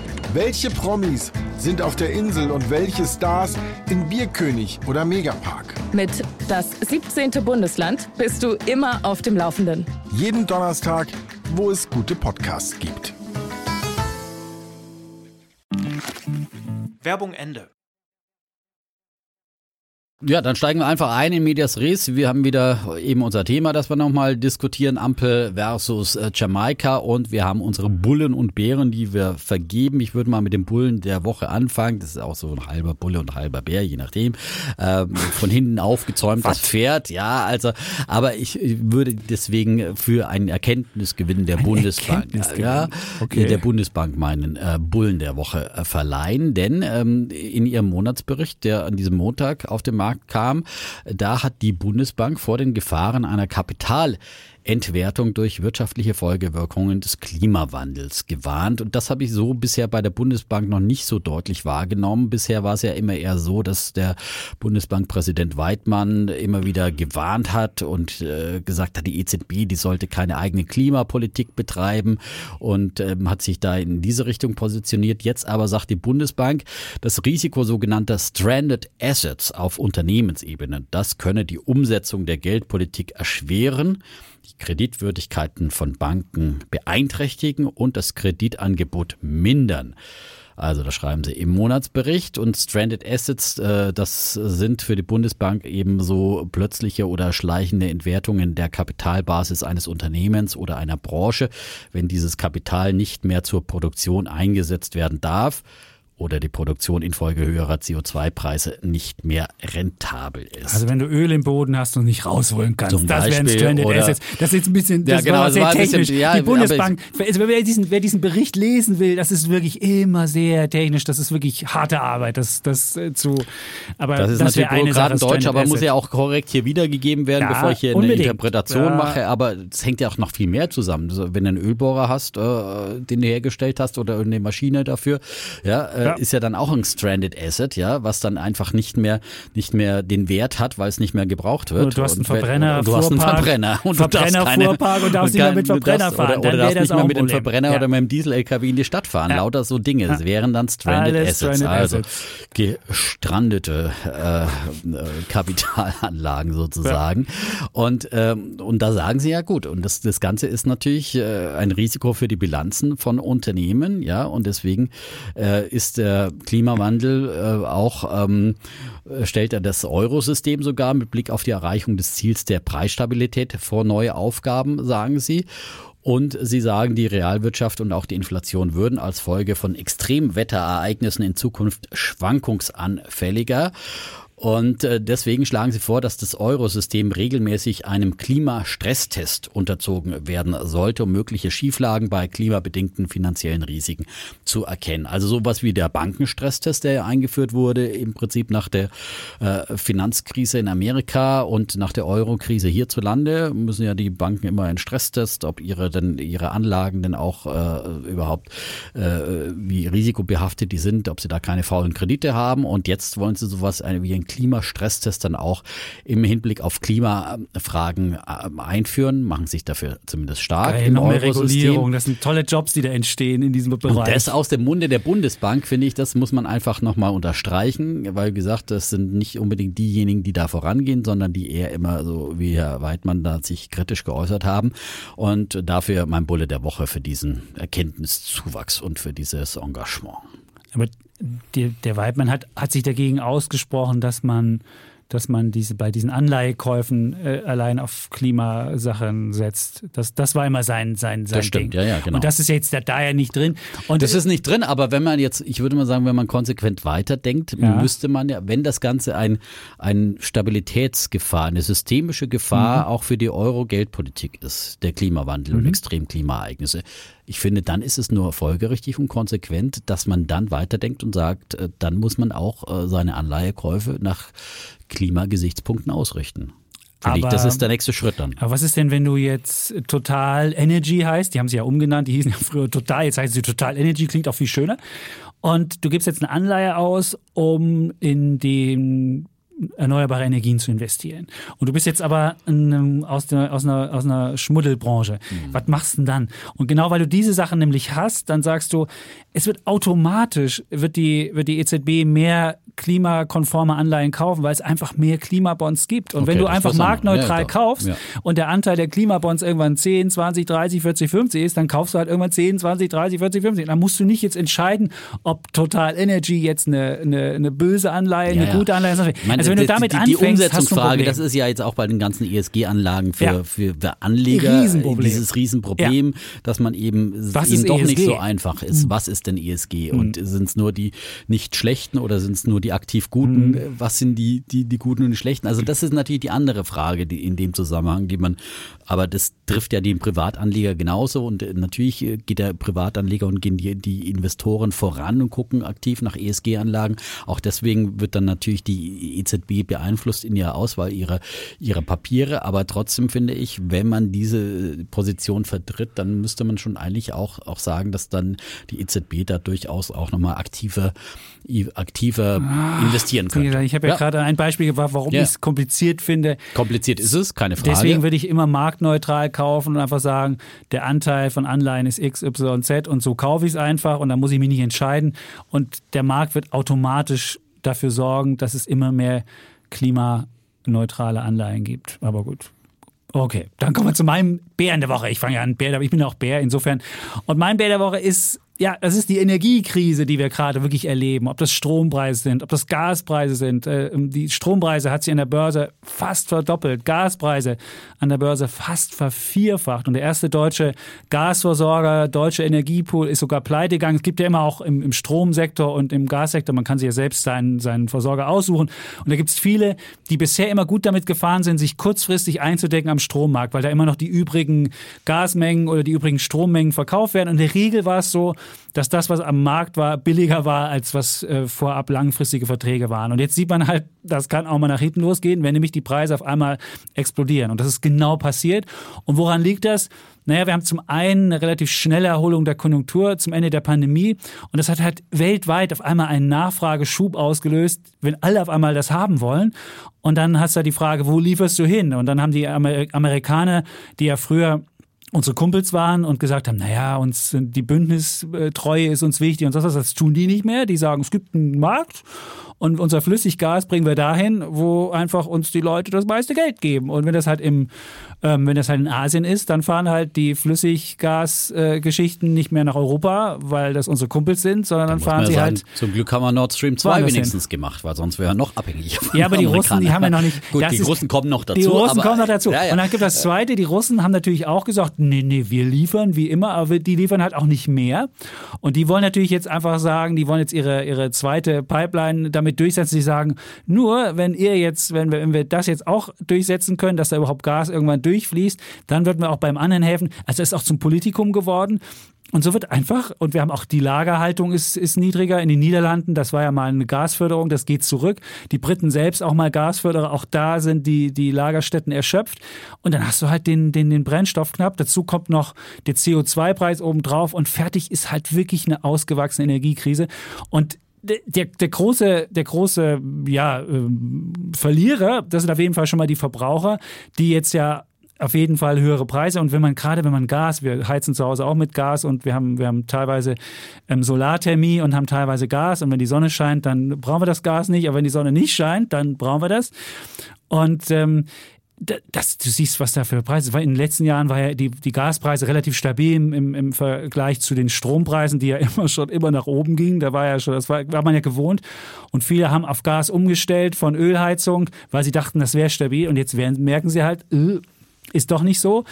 Welche Promis sind auf der Insel und welche Stars in Bierkönig oder Megapark? Mit das 17. Bundesland bist du immer auf dem Laufenden. Jeden Donnerstag, wo es gute Podcasts gibt. Werbung Ende. Ja, dann steigen wir einfach ein in Medias Res. Wir haben wieder eben unser Thema, das wir nochmal diskutieren, Ampel versus äh, Jamaika und wir haben unsere Bullen und Bären, die wir vergeben. Ich würde mal mit dem Bullen der Woche anfangen. Das ist auch so ein halber Bulle und halber Bär, je nachdem. Ähm, von hinten aufgezäumt das Pferd, ja, also, aber ich würde deswegen für einen Erkenntnisgewinn der Ein Bundesbank, Erkenntnisgewinn, ja, okay. der Bundesbank meinen äh, Bullen der Woche äh, verleihen, denn ähm, in ihrem Monatsbericht, der an diesem Montag auf den Markt kam, da hat die Bundesbank vor den Gefahren einer Kapitalentwertung durch wirtschaftliche Folgewirkungen des Klimawandels gewarnt. Und das habe ich so bisher bei der Bundesbank noch nicht so deutlich wahrgenommen. Bisher war es ja immer eher so, dass der Bundesbankpräsident Weidmann immer wieder gewarnt hat und äh, gesagt hat, die EZB, die sollte keine eigene Klimapolitik betreiben und ähm, hat sich da in diese Richtung positioniert. Jetzt aber sagt die Bundesbank, das Risiko sogenannter Stranded Assets auf Unternehmensebene, das könne die Umsetzung der Geldpolitik erschweren die Kreditwürdigkeiten von Banken beeinträchtigen und das Kreditangebot mindern. Also da schreiben sie im Monatsbericht und Stranded Assets, äh, das sind für die Bundesbank eben so plötzliche oder schleichende Entwertungen der Kapitalbasis eines Unternehmens oder einer Branche, wenn dieses Kapital nicht mehr zur Produktion eingesetzt werden darf oder die Produktion infolge höherer CO2-Preise nicht mehr rentabel ist. Also wenn du Öl im Boden hast und nicht rausholen kannst, Zum das wären Stranded oder- Assets. Das ist jetzt ein bisschen, Ja, das genau, war sehr war ein bisschen- technisch. ja, die Bundesbank, also wer diesen, wer diesen Bericht lesen will, das ist wirklich immer sehr technisch. Das ist wirklich harte Arbeit, das, das äh, zu, aber Das ist wäre natürlich eine Bürokratendeutsch, aber muss ja auch korrekt hier wiedergegeben werden, Ja, bevor ich hier eine unbedingt. Interpretation Ja. mache. Aber es hängt ja auch noch viel mehr zusammen. Wenn du einen Ölbohrer hast, äh, den du hergestellt hast oder eine Maschine dafür, ja, äh, Ja. ist ja dann auch ein Stranded Asset, ja, was dann einfach nicht mehr, nicht mehr den Wert hat, weil es nicht mehr gebraucht wird. Oder du hast einen Verbrenner, und du hast einen Verbrenner und du darfst Verbrenner, keine, Fuhrpark und darfst nicht mehr mit du Verbrenner darfst, fahren. Oder, oder darfst das nicht mehr mit dem. Verbrenner Ja. oder mit dem Diesel-LKW in die Stadt fahren. Ja. Lauter so Dinge. Es wären dann Stranded Alles Assets. Stranded also Assets. gestrandete äh, äh, Kapitalanlagen sozusagen. Und, ähm, und da sagen sie ja gut. Und das, das Ganze ist natürlich äh, ein Risiko für die Bilanzen von Unternehmen, ja. Und deswegen äh, ist der Klimawandel äh, auch ähm, äh, stellt er das Eurosystem sogar mit Blick auf die Erreichung des Ziels der Preisstabilität vor neue Aufgaben, sagen sie. Und sie sagen, die Realwirtschaft und auch die Inflation würden als Folge von Extremwetterereignissen in Zukunft schwankungsanfälliger. Und äh, deswegen schlagen sie vor, dass das Eurosystem regelmäßig einem Klimastresstest unterzogen werden sollte, um mögliche Schieflagen bei klimabedingten finanziellen Risiken zu erkennen. Also sowas wie der Bankenstresstest, der ja eingeführt wurde, im Prinzip nach der äh, Finanzkrise in Amerika und nach der Eurokrise hierzulande, müssen ja die Banken immer einen Stresstest, ob ihre denn ihre Anlagen denn auch äh, überhaupt äh, wie risikobehaftet die sind, ob sie da keine faulen Kredite haben. Und jetzt wollen sie sowas äh, wie ein Klimastresstest dann auch im Hinblick auf Klimafragen äh, einführen, machen sich dafür zumindest stark. Geil, im noch mehr. Regulierung. Das sind tolle Jobs, die da entstehen in diesem Und Bereich. das aus dem Munde der Bundesbank, finde ich, das muss man einfach nochmal unterstreichen, weil wie gesagt, das sind nicht unbedingt diejenigen, die da vorangehen, sondern die eher immer so wie Herr Weidmann da sich kritisch geäußert haben. Und dafür mein Bulle der Woche für diesen Erkenntniszuwachs und für dieses Engagement. Aber die, der Weidmann hat, hat sich dagegen ausgesprochen, dass man, dass man diese, bei diesen Anleihekäufen äh, allein auf Klimasachen setzt. Das, das war immer sein, sein, sein Das stimmt, Ding. ja, ja, genau. Und das ist jetzt da, da ja nicht drin. Und Das ist nicht drin, aber wenn man jetzt, ich würde mal sagen, wenn man konsequent weiterdenkt, Ja. müsste man ja, wenn das Ganze ein, ein Stabilitätsgefahr, eine systemische Gefahr auch für die Euro-Geldpolitik ist, der Klimawandel und Extremklimaereignisse, ich finde, dann ist es nur folgerichtig und konsequent, dass man dann weiterdenkt und sagt, äh, dann muss man auch äh, seine Anleihekäufe nach Klimagesichtspunkten ausrichten. Finde ich, Aber- das ist der nächste Schritt dann. Aber was ist denn, wenn du jetzt Total Energy heißt? Die haben sie ja umgenannt, die hießen ja früher Total, jetzt heißen sie Total Energy, klingt auch viel schöner. Und du gibst jetzt eine Anleihe aus, um in den erneuerbare Energien zu investieren. Und du bist jetzt aber in, aus, der, aus, einer, aus einer Schmuddelbranche. Mhm. Was machst du denn dann? Und genau weil du diese Sachen nämlich hast, dann sagst du, es wird automatisch, wird die, wird die EZB mehr klimakonforme Anleihen kaufen, weil es einfach mehr Klimabonds gibt. Und okay, wenn du einfach marktneutral ja, kaufst ja. und der Anteil der Klimabonds irgendwann 10, 20, 30, 40, 50 ist, dann kaufst du halt irgendwann 10, 20, 30, 40, 50. Dann musst du nicht jetzt entscheiden, ob Total Energy jetzt eine, eine, eine böse Anleihe, ja, eine gute Anleihe ist. Also wenn du damit die, die, anfängst, die Umsetzungsfrage, das ist ja jetzt auch bei den ganzen ESG-Anlagen für, für, für Anleger Riesenproblem. dieses Riesenproblem, dass man eben Was eben doch ESG? nicht so einfach ist. Hm. Was ist denn ESG? Und hm. sind es nur die nicht schlechten oder sind es nur die aktiv guten? Hm. Was sind die, die, die guten und die schlechten? Also das ist natürlich die andere Frage, die in dem Zusammenhang, die man, aber das trifft ja den Privatanleger genauso und äh, natürlich äh, geht der Privatanleger und gehen die, die Investoren voran und gucken aktiv nach ESG-Anlagen. Auch deswegen wird dann natürlich die EZB beeinflusst in ihrer Auswahl ihrer, ihrer Papiere. Aber trotzdem finde ich, wenn man diese Position vertritt, dann müsste man schon eigentlich auch, auch sagen, dass dann die EZB da durchaus auch nochmal aktiver, aktiver ah, investieren könnte. Ich habe ja, ja, gerade ein Beispiel gebracht, warum ja. ich es kompliziert finde. Kompliziert ist es, keine Frage. Deswegen würde ich immer marktneutral kaufen und einfach sagen, der Anteil von Anleihen ist X, Y, Z und so kaufe ich es einfach und dann muss ich mich nicht entscheiden. Und der Markt wird automatisch dafür sorgen, dass es immer mehr klimaneutrale Anleihen gibt. Aber gut. Okay, dann kommen wir zu meinem Bären der Woche. Ich fange ja an, Bär, aber ich bin auch Bär insofern. Und mein Bär der Woche ist ja, das ist die Energiekrise, die wir gerade wirklich erleben. Ob das Strompreise sind, ob das Gaspreise sind. Äh, die Strompreise hat sich an der Börse fast verdoppelt. Gaspreise an der Börse fast vervierfacht. Und der erste deutsche Gasversorger, deutsche Energiepool ist sogar pleite gegangen. Es gibt ja immer auch im, Stromsektor und im Gassektor, man kann sich ja selbst seinen, seinen Versorger aussuchen. Und da gibt es viele, die bisher immer gut damit gefahren sind, sich kurzfristig einzudecken am Strommarkt, weil da immer noch die übrigen Gasmengen oder die übrigen Strommengen verkauft werden. Und in der Regel war es so, dass das, was am Markt war, billiger war, als was äh, vorab langfristige Verträge waren. Und jetzt sieht man halt, das kann auch mal nach hinten losgehen, wenn nämlich die Preise auf einmal explodieren. Und das ist genau passiert. Und woran liegt das? Naja, wir haben zum einen eine relativ schnelle Erholung der Konjunktur zum Ende der Pandemie. Und das hat halt weltweit auf einmal einen Nachfrageschub ausgelöst, wenn alle auf einmal das haben wollen. Und dann hast du halt die Frage, wo lieferst du hin? Und dann haben die Amerikaner, die ja früher unsere Kumpels waren und gesagt haben, naja, uns die Bündnistreue ist uns wichtig und so was, das tun die nicht mehr. Die sagen, es gibt einen Markt und unser Flüssiggas bringen wir dahin, wo einfach uns die Leute das meiste Geld geben. Und wenn das halt im, ähm, wenn das halt in Asien ist, dann fahren halt die Flüssiggasgeschichten äh, nicht mehr nach Europa, weil das unsere Kumpels sind, sondern dann, dann fahren sie sagen, halt. Zum Glück haben wir Nord Stream 2 wenigstens gemacht, weil sonst wäre er noch abhängig. Ja, aber die Russen, die haben ja noch nicht. Gut, die Russen kommen noch dazu. Die Russen aber, kommen noch dazu. Ja, ja. Und dann gibt das zweite, die Russen haben natürlich auch gesagt, nee, nee, wir liefern wie immer, aber die liefern halt auch nicht mehr. Und die wollen natürlich jetzt einfach sagen, die wollen jetzt ihre, ihre zweite Pipeline damit durchsetzen. Sie sagen, nur wenn ihr jetzt, wenn wir, wenn wir das jetzt auch durchsetzen können, dass da überhaupt Gas irgendwann durchfließt, dann würden wir auch beim anderen helfen. Also ist auch zum Politikum geworden. Und so wird einfach, und wir haben auch die Lagerhaltung ist, ist niedriger in den Niederlanden. Das war ja mal eine Gasförderung, das geht zurück. Die Briten selbst auch mal Gasförderer, auch da sind die, die Lagerstätten erschöpft. Und dann hast du halt den, den, den Brennstoff knapp. Dazu kommt noch der CO2-Preis obendrauf und fertig ist halt wirklich eine ausgewachsene Energiekrise. Und der, der große, der große ja, äh, Verlierer, das sind auf jeden Fall schon mal die Verbraucher, die jetzt ja auf jeden Fall höhere Preise. Und wenn man gerade, wenn man Gas, wir heizen zu Hause auch mit Gas und wir haben, wir haben teilweise ähm, Solarthermie und haben teilweise Gas. Und wenn die Sonne scheint, dann brauchen wir das Gas nicht. Aber wenn die Sonne nicht scheint, dann brauchen wir das. Und ähm, das, du siehst, was da für Preise. Weil in den letzten Jahren war ja die, die Gaspreise relativ stabil im, im, im Vergleich zu den Strompreisen, die ja immer schon immer nach oben gingen. Da war ja schon, das war, war man ja gewohnt. Und viele haben auf Gas umgestellt von Ölheizung, weil sie dachten, das wäre stabil. Und jetzt werden, merken sie halt, äh, ist doch nicht so.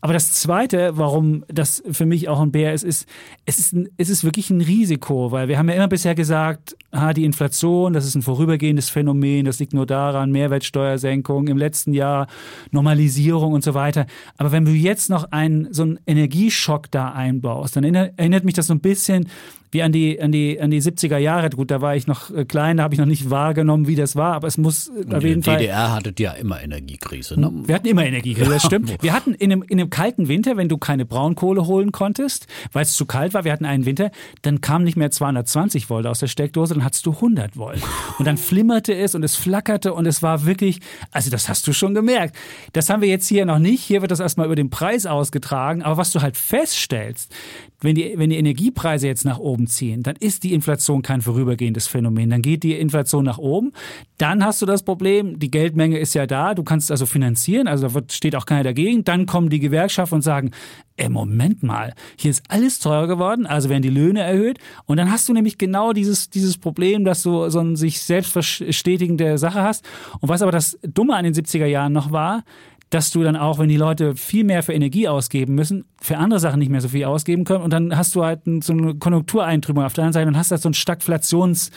Aber das Zweite, warum das für mich auch ein Bär ist, ist, es ist, ein, es ist wirklich ein Risiko, weil wir haben ja immer bisher gesagt, ah, die Inflation, das ist ein vorübergehendes Phänomen, das liegt nur daran, Mehrwertsteuersenkung im letzten Jahr, Normalisierung und so weiter. Aber wenn du jetzt noch einen, so einen Energieschock da einbaust, dann erinnert mich das so ein bisschen wie an die, an die, an die 70er Jahre. Gut, da war ich noch äh, klein, da habe ich noch nicht wahrgenommen, wie das war, aber es muss Und auf jeden Fall. Die DDR hattet ja immer Energiekrise, ne? Wir hatten immer Energiekrise, das stimmt. Wir hatten in einem, in einem kalten Winter, wenn du keine Braunkohle holen konntest, weil es zu kalt war, wir hatten einen Winter, dann kam nicht mehr 220 Volt aus der Steckdose, dann hattest du 100 Volt. Und dann flimmerte es und es flackerte und es war wirklich, also das hast du schon gemerkt. Das haben wir jetzt hier noch nicht. Hier wird das erstmal über den Preis ausgetragen. Aber was du halt feststellst, wenn die, wenn die Energiepreise jetzt nach oben ziehen, dann ist die Inflation kein vorübergehendes Phänomen. Dann geht die Inflation nach oben. Dann hast du das Problem, die Geldmenge ist ja da, du kannst also finanzieren, also da wird, steht auch keiner dagegen. Dann kommen die Gewerkschaften und sagen, ey, Moment mal, hier ist alles teurer geworden, also werden die Löhne erhöht. Und dann hast du nämlich genau dieses, dieses Problem, dass du so ein sich selbst verstetigende Sache hast. Und was aber das Dumme an den 70er Jahren noch war, dass du dann auch, wenn die Leute viel mehr für Energie ausgeben müssen, für andere Sachen nicht mehr so viel ausgeben können und dann hast du halt so eine Konjunktureintrübung auf der anderen Seite und hast da so ein Stagflations,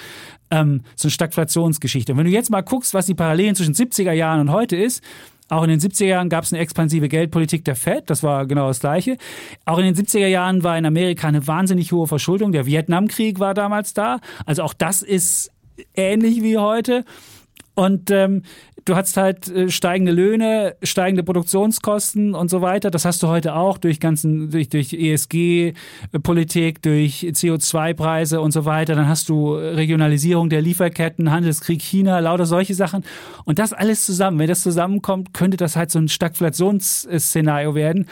ähm, so eine Stagflationsgeschichte. Und wenn du jetzt mal guckst, was die Parallelen zwischen 70er Jahren und heute ist, auch in den 70er Jahren gab es eine expansive Geldpolitik der Fed, das war genau das Gleiche. Auch in den 70er Jahren war in Amerika eine wahnsinnig hohe Verschuldung. Der Vietnamkrieg war damals da. Also auch das ist ähnlich wie heute. Und ähm, du hast halt äh, steigende Löhne, steigende Produktionskosten und so weiter. Das hast du heute auch durch ganzen, durch, durch ESG-Politik, durch CO2-Preise und so weiter. Dann hast du Regionalisierung der Lieferketten, Handelskrieg China, lauter solche Sachen. Und das alles zusammen, wenn das zusammenkommt, könnte das halt so ein Stagflationsszenario werden.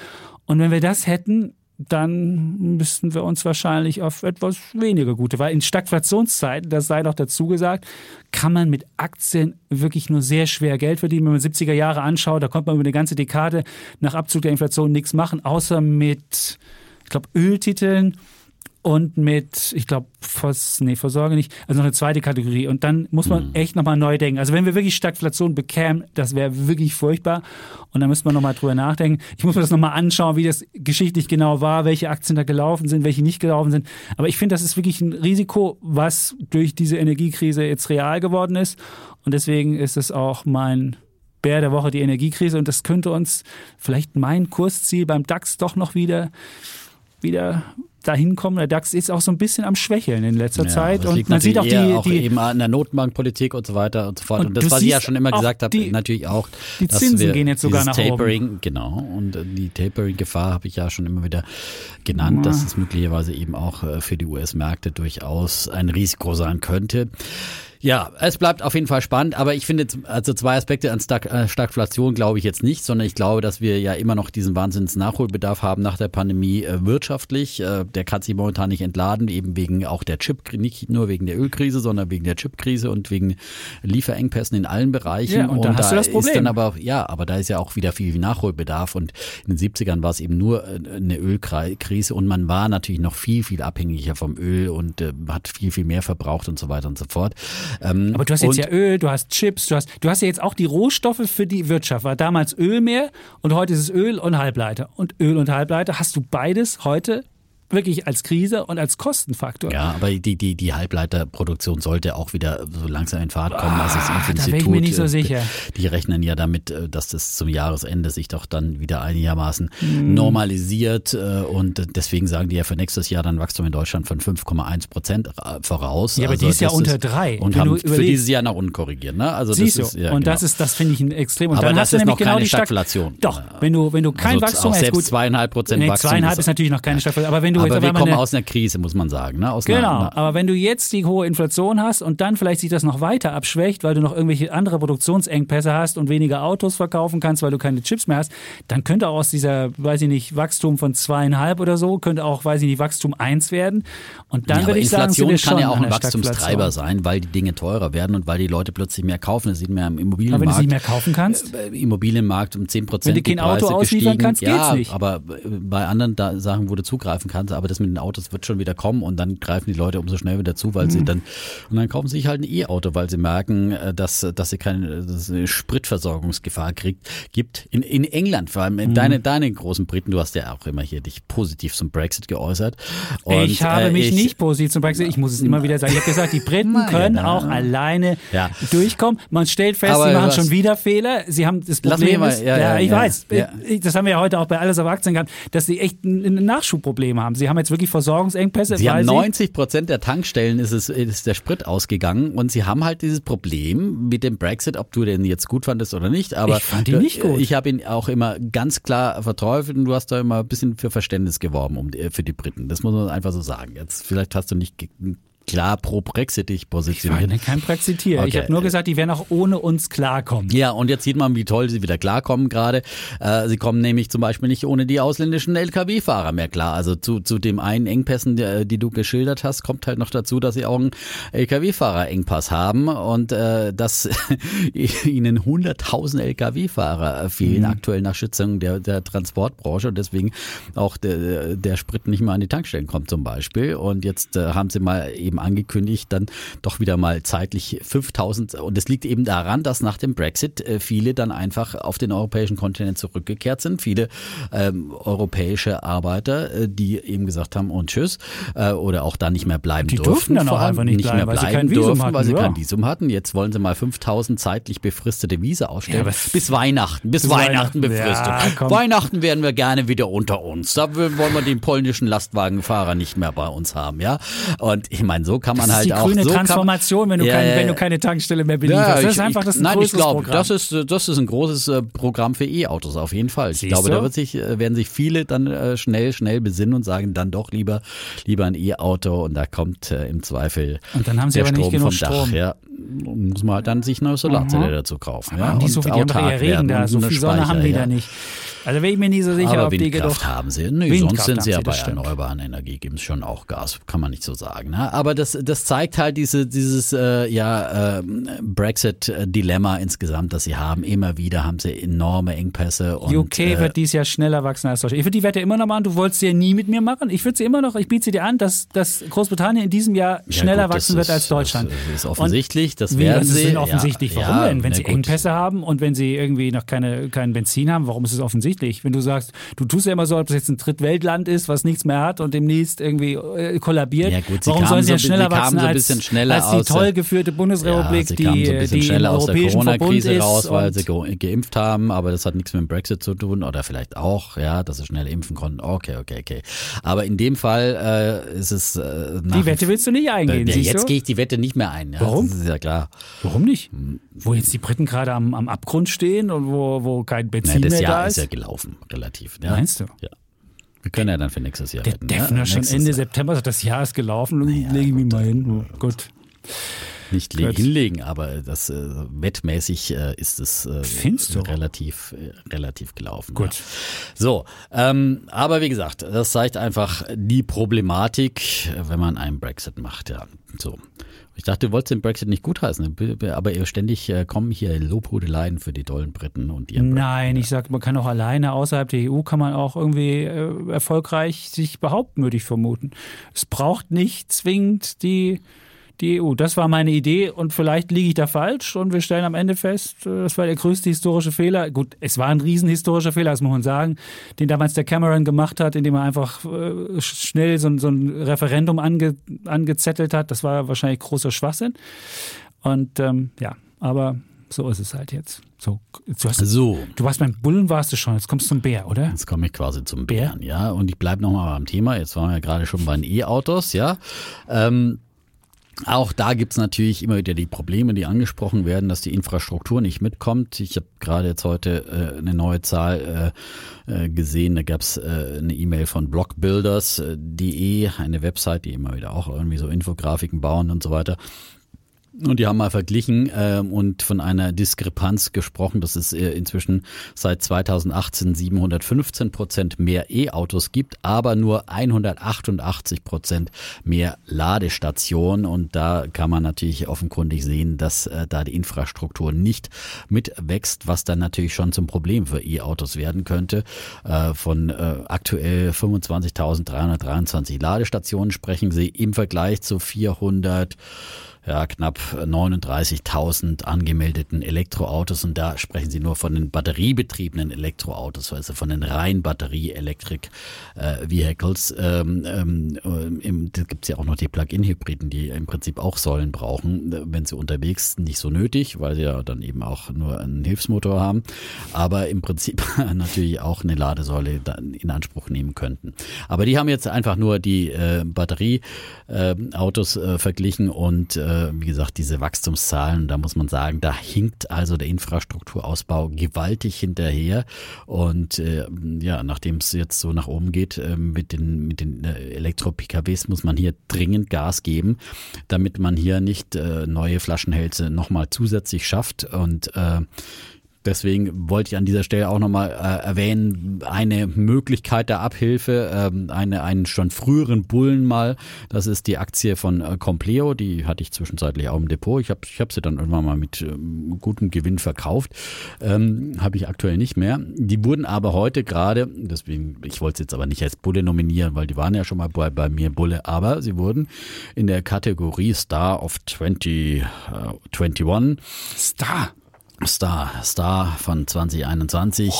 Und wenn wir das hätten, dann müssten wir uns wahrscheinlich auf etwas weniger gute, weil in Stagflationszeiten, das sei doch dazu gesagt, kann man mit Aktien wirklich nur sehr schwer Geld verdienen. Wenn man 70er Jahre anschaut, da konnte man über eine ganze Dekade nach Abzug der Inflation nichts machen, außer mit, ich glaube, Öltiteln und mit, ich glaube, nee, Versorge nicht, also noch eine zweite Kategorie. Und dann muss man mhm. echt nochmal neu denken. Also wenn wir wirklich Stagflation bekämen, das wäre wirklich furchtbar. Und dann müsste man nochmal drüber nachdenken. Ich muss mir das nochmal anschauen, wie das geschichtlich genau war, welche Aktien da gelaufen sind, welche nicht gelaufen sind. Aber ich finde, das ist wirklich ein Risiko, was durch diese Energiekrise jetzt real geworden ist. Und deswegen ist es auch mein Bär der Woche, die Energiekrise. Und das könnte uns vielleicht mein Kursziel beim DAX doch noch wieder wieder dahin kommen. Der DAX ist auch so ein bisschen am Schwächeln in letzter ja, Zeit. Und man sieht auch die, auch die eben an der Notenbankpolitik und so weiter und so fort. Und, und das, was ich ja schon immer gesagt habe, natürlich auch. Die Zinsen gehen jetzt sogar nach Tapering, oben. Genau. Und äh, die Tapering-Gefahr habe ich ja schon immer wieder genannt, ja. dass es möglicherweise eben auch äh, für die US-Märkte durchaus ein Risiko sein könnte. Ja, es bleibt auf jeden Fall spannend, aber ich finde also zwei Aspekte an Stag äh, Stagflation glaube ich jetzt nicht, sondern ich glaube, dass wir ja immer noch diesen Wahnsinns Nachholbedarf haben nach der Pandemie äh, wirtschaftlich. Äh, der kann sich momentan nicht entladen, eben wegen auch der Chip, nicht nur wegen der Ölkrise, sondern wegen der Chipkrise und wegen Lieferengpässen in allen Bereichen. Ja, und, und da hast du das Problem. Ist dann aber, ja, aber da ist ja auch wieder viel Nachholbedarf und in den 70ern war es eben nur äh, eine Ölkrise und man war natürlich noch viel, viel abhängiger vom Öl und äh, hat viel, viel mehr verbraucht und so weiter und so fort. Ähm, Aber du hast jetzt ja Öl, du hast Chips, du hast, du hast ja jetzt auch die Rohstoffe für die Wirtschaft. War damals Öl mehr und heute ist es Öl und Halbleiter. Und Öl und Halbleiter hast du beides heute wirklich als Krise und als Kostenfaktor. Ja, aber die, die, die Halbleiterproduktion sollte auch wieder so langsam in Fahrt kommen. Also das Ach, da bin ich mir nicht so sicher. Die rechnen ja damit, äh, dass das zum Jahresende sich doch dann wieder einigermaßen hm. normalisiert. Äh, und deswegen sagen die ja für nächstes Jahr dann Wachstum in Deutschland von 5,1 Prozent äh, voraus. Ja, aber also die ist ja unter drei. Und haben für dieses Jahr noch unkorrigiert. Ne? Also Siehst das ist, ja, und genau. das ist, das finde ich ein extrem. Und aber dann das hast du ist nämlich noch genau keine Stagflation. Doch, wenn du, wenn du kein also Wachstum hast, selbst gut. zweieinhalb Prozent nee, Wachstum. Zweieinhalb ist natürlich noch keine Stagflation. Aber wenn du aber jetzt wir kommen aus einer Krise, muss man sagen. Ne? Aus genau, einer, aber wenn du jetzt die hohe Inflation hast und dann vielleicht sich das noch weiter abschwächt, weil du noch irgendwelche andere Produktionsengpässe hast und weniger Autos verkaufen kannst, weil du keine Chips mehr hast, dann könnte auch aus dieser, weiß ich nicht, Wachstum von zweieinhalb oder so, könnte auch, weiß ich nicht, Wachstum eins werden. Und dann ja, würde ich Inflation sagen, kann ja auch ein Wachstumstreiber sein, weil die Dinge teurer werden und weil die Leute plötzlich mehr kaufen. Das sieht man ja im Immobilienmarkt. Aber wenn du sie mehr kaufen kannst? Äh, Immobilienmarkt um 10 Prozent. Wenn du kein Auto ausliefern kannst, geht's ja, nicht. aber bei anderen Sachen, wo du zugreifen kannst, aber das mit den Autos wird schon wieder kommen und dann greifen die Leute umso schnell wieder zu, weil mhm. sie dann und dann kaufen sie sich halt ein E-Auto, weil sie merken, äh, dass dass sie keine dass eine Spritversorgungsgefahr kriegt gibt. In, in England vor allem mhm. deine deine großen Briten, du hast ja auch immer hier dich positiv zum Brexit geäußert. Und, ich habe äh, mich ich, nicht positiv zum Brexit. Ich muss es immer wieder sagen. Ich habe gesagt, die Briten können ja, auch alleine ja. durchkommen. Man stellt fest, Aber sie machen schon wieder Fehler. Sie haben das Problem, ist, ja, ja, ich weiß, das haben wir ja heute auch bei alles auf Aktien gehabt, dass sie echt ein Nachschubproblem haben. Haben. Sie haben jetzt wirklich Versorgungsengpässe. Sie haben 90 Prozent der Tankstellen ist, es, ist der Sprit ausgegangen und sie haben halt dieses Problem mit dem Brexit, ob du den jetzt gut fandest oder nicht. Aber Ich fand ihn nicht gut. Ich habe ihn auch immer ganz klar verteufelt und du hast da immer ein bisschen für Verständnis geworben um, die- für die Briten. Das muss man einfach so sagen. Jetzt vielleicht hast du nicht klar pro Brexit dich Ich positioniert. ne- kein Brexiteer. Ich Okay. habe nur gesagt, die werden auch ohne uns klarkommen. Ja, und jetzt sieht man, wie toll sie wieder klarkommen gerade. Äh, sie kommen nämlich zum Beispiel nicht ohne die ausländischen Lkw-Fahrer mehr klar. Also zu, zu dem einen Engpässen, die, die du geschildert hast, kommt halt noch dazu, dass sie auch einen Lkw-Fahrer-Engpass haben und äh, dass ihnen 100.000 Lkw-Fahrer fehlen aktuell nach Schätzungen der, der Transportbranche und deswegen auch der, der Sprit nicht mehr an die Tankstellen kommt zum Beispiel. Und jetzt äh, haben sie mal eben angekündigt, dann doch wieder mal zeitlich 5000 und es liegt eben daran, dass nach dem Brexit äh, viele dann einfach auf den europäischen Kontinent zurückgekehrt sind. Viele ähm, europäische Arbeiter, äh, die eben gesagt haben und tschüss äh, oder auch da nicht mehr bleiben Die durften. durften dann auch einfach nicht bleiben, mehr weil bleiben Visum durften, hatten, weil sie ja. kein Visum hatten. Jetzt wollen sie mal 5000 zeitlich befristete Visa ausstellen. Ja, bis Weihnachten, bis, bis Weihnachten Weihnachten. befristet. Ja. Weihnachten werden wir gerne wieder unter uns. Da wollen wir den polnischen Lastwagenfahrer nicht mehr bei uns haben, ja. Und ich meine, so kann man Das halt ist die auch grüne so kann Transformation, wenn du, Ja, kein, ja, wenn du ja. keine Tankstelle mehr belieferst. das ich- ist einfach das ein Nein, ich glaube, das ist, das ist ein großes äh, Programm für E-Autos auf jeden Fall. Ich Siehst glaube, du? da wird sich, äh, werden sich viele dann äh, schnell, schnell besinnen und sagen, dann doch lieber, lieber ein E-Auto und da kommt äh, im Zweifel Und dann haben sie der aber nicht Strom genug vom Dach. Strom. Ja, muss man halt dann sich eine Solarzelle dazu kaufen. Ja, haben die so viel, die haben Regen da, so viel Sonne haben die ja. da nicht. Also bin ich mir nie so sicher, Aber ob die Windkraft genug haben sie. Nee, Windkraft sonst sind sie ja bei das erneuerbaren Energie geben es schon auch Gas, kann man nicht so sagen. Ne? Aber das, das zeigt halt diese, dieses äh, ja, äh, Brexit-Dilemma insgesamt, das sie haben. Immer wieder haben sie enorme Engpässe. Und, UK äh, wird dies Jahr schneller wachsen als Deutschland. Ich würde die Wette immer noch machen. Du wolltest sie ja nie mit mir machen. Ich würde sie immer noch, ich biete sie dir an, dass, dass Großbritannien in diesem Jahr ja, schneller gut, wachsen das wird ist- als Deutschland. Das ist offensichtlich, das werden das sie. ist offensichtlich. ja, Warum ja, denn? Wenn sie gut. Engpässe haben und wenn sie irgendwie noch keine, kein Benzin haben, warum ist es offensichtlich? Wenn du sagst, du tust ja immer so, ob das jetzt ein Drittweltland ist, was nichts mehr hat und demnächst irgendwie äh, kollabiert. Ja, gut, sie warum sollen sie so ja ein- schneller wachsen so als, bisschen schneller als die toll geführte Bundesrepublik, ja, die, so ein bisschen die im aus der Europäischen Verbund Corona-Krise ist raus, weil sie ge geimpft haben, aber das hat nichts mit dem Brexit zu tun oder vielleicht auch, ja, dass sie schnell impfen konnten. Okay, okay, okay. Aber in dem Fall äh, ist es äh, Die Wette willst du nicht eingehen, siehst jetzt gehe ich die Wette nicht mehr ein. Ja, Warum? Das ist ja klar. Warum nicht? Hm. Wo jetzt die Briten gerade am, am Abgrund stehen und wo, wo kein Benzin das mehr Jahr da ist ist? ja gelaufen, relativ. Ja. Meinst du? Ja. Wir können ja dann für nächstes Jahr Der. Defner ja? schon Ende Jahr. September das Jahr ist gelaufen und lege ich mich mal hin. Gut. Nicht Gut. hinlegen, aber das äh, wettmäßig äh, ist es äh, relativ äh, relativ gelaufen. Gut. Ja. So, ähm, aber wie gesagt, das zeigt einfach die Problematik, äh, wenn man einen Brexit macht. Ja, so. Ich dachte, du wolltest den Brexit nicht gutheißen, aber ihr ständig äh, kommen hier Lobhudeleien für die tollen Briten und ihren Nein, ich sag, man kann auch alleine außerhalb der EU kann man auch irgendwie äh, erfolgreich sich behaupten, würde ich vermuten. Es braucht nicht zwingend die, die EU. Das war meine Idee und vielleicht liege ich da falsch und wir stellen am Ende fest, äh, das war der größte historische Fehler. Gut, es war ein riesenhistorischer Fehler, das muss man sagen, den damals der Cameron gemacht hat, indem er einfach äh, schnell so, ein- so ein Referendum ange, angezettelt hat. Das war wahrscheinlich großer Schwachsinn. Und ähm, ja, aber so ist es halt jetzt. So, du, hast, So, du warst beim Bullen, warst du schon, jetzt kommst du zum Bär, oder? Jetzt komme ich quasi zum Bär? Bären, ja. Und ich bleibe nochmal beim Thema. Jetzt waren wir ja gerade schon bei den E-Autos, ja. Ähm, auch da gibt's natürlich immer wieder die Probleme, die angesprochen werden, dass die Infrastruktur nicht mitkommt. Ich habe gerade jetzt heute äh, eine neue Zahl äh, äh, gesehen. Da gab's äh, eine E-Mail von blockbuilders.de, eine Website, die immer wieder auch irgendwie so Infografiken bauen und so weiter. Und die haben mal verglichen ähm, und von einer Diskrepanz gesprochen, dass es äh, inzwischen seit 2018 715 Prozent mehr E-Autos gibt, aber nur 188 Prozent mehr Ladestationen. Und da kann man natürlich offenkundig sehen, dass äh, da die Infrastruktur nicht mitwächst, was dann natürlich schon zum Problem für E-Autos werden könnte. Äh, von äh, aktuell 25.323 Ladestationen sprechen sie im Vergleich zu 400 ja, knapp 39.000 angemeldeten Elektroautos und da sprechen Sie nur von den batteriebetriebenen Elektroautos, also von den rein Batterie-Electric-Vehicles. Ähm, ähm, da gibt es ja auch noch die Plug-in-Hybriden, die im Prinzip auch Säulen brauchen, wenn sie unterwegs nicht so nötig, weil sie ja dann eben auch nur einen Hilfsmotor haben, aber im Prinzip natürlich auch eine Ladesäule in Anspruch nehmen könnten. Aber die haben jetzt einfach nur die äh, Batterieautos äh, äh, verglichen und äh, äh, wie gesagt, diese Wachstumszahlen, da muss man sagen, da hinkt also der Infrastrukturausbau gewaltig hinterher. Und äh, ja, nachdem es jetzt so nach oben geht äh, mit den, mit den äh, Elektro-PKWs, muss man hier dringend Gas geben, damit man hier nicht äh, neue Flaschenhälse nochmal zusätzlich schafft. Und äh, Deswegen wollte ich an dieser Stelle auch nochmal äh, erwähnen, eine Möglichkeit der Abhilfe, ähm, eine, einen schon früheren Bullen mal, das ist die Aktie von äh, Compleo, die hatte ich zwischenzeitlich auch im Depot. Ich habe ich hab sie dann irgendwann mal mit ähm, gutem Gewinn verkauft, ähm, habe ich aktuell nicht mehr. Die wurden aber heute gerade, deswegen, ich wollte es jetzt aber nicht als Bulle nominieren, weil die waren ja schon mal bei, bei mir Bulle, aber sie wurden in der Kategorie Star of 20, äh, 21 Star Star, Star von 2021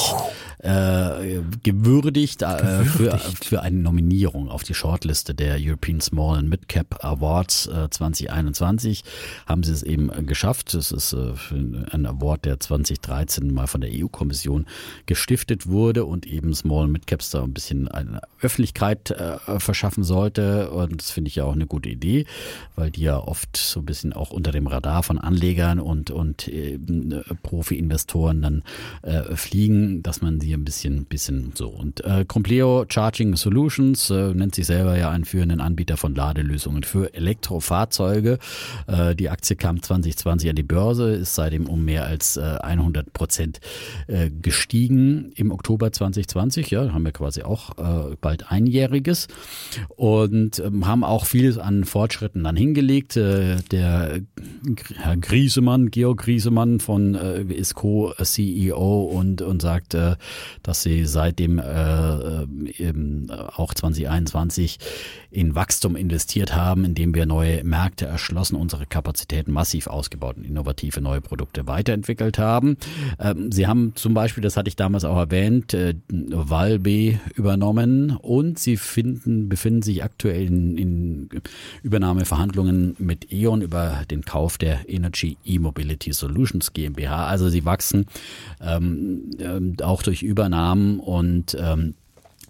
äh, gewürdigt, äh, für, für eine Nominierung auf die Shortliste der European Small and Mid Cap Awards äh, 2021 haben sie es eben geschafft. Das ist äh, ein Award, der 2013 mal von der EU-Kommission gestiftet wurde und eben Small and Mid Caps da ein bisschen eine Öffentlichkeit äh, verschaffen sollte. Und das finde ich ja auch eine gute Idee, weil die ja oft so ein bisschen auch unter dem Radar von Anlegern und, und äh, Profi-Investoren dann äh, fliegen, dass man sie ein bisschen, bisschen so. Und äh, Compleo Charging Solutions äh, nennt sich selber ja einen führenden Anbieter von Ladelösungen für Elektrofahrzeuge. Äh, die Aktie kam 2020 an die Börse, ist seitdem um mehr als äh, 100 Prozent äh, gestiegen im Oktober 2020. Ja, haben wir quasi auch äh, bald einjähriges und ähm, haben auch vieles an Fortschritten dann hingelegt. Äh, der Herr Griesemann, Georg Griesemann von äh, ist Co-CEO und, und sagt, äh, dass sie seitdem äh, eben auch 2021 in Wachstum investiert haben, indem wir neue Märkte erschlossen, unsere Kapazitäten massiv ausgebaut und innovative neue Produkte weiterentwickelt haben. Ähm, sie haben zum Beispiel, das hatte ich damals auch erwähnt, äh, Valbe übernommen und sie finden, befinden sich aktuell in, in Übernahmeverhandlungen mit E.ON über den Kauf der Energy E-Mobility Solutions GmbH. Also sie wachsen ähm, ähm, auch durch Übernahmen und ähm,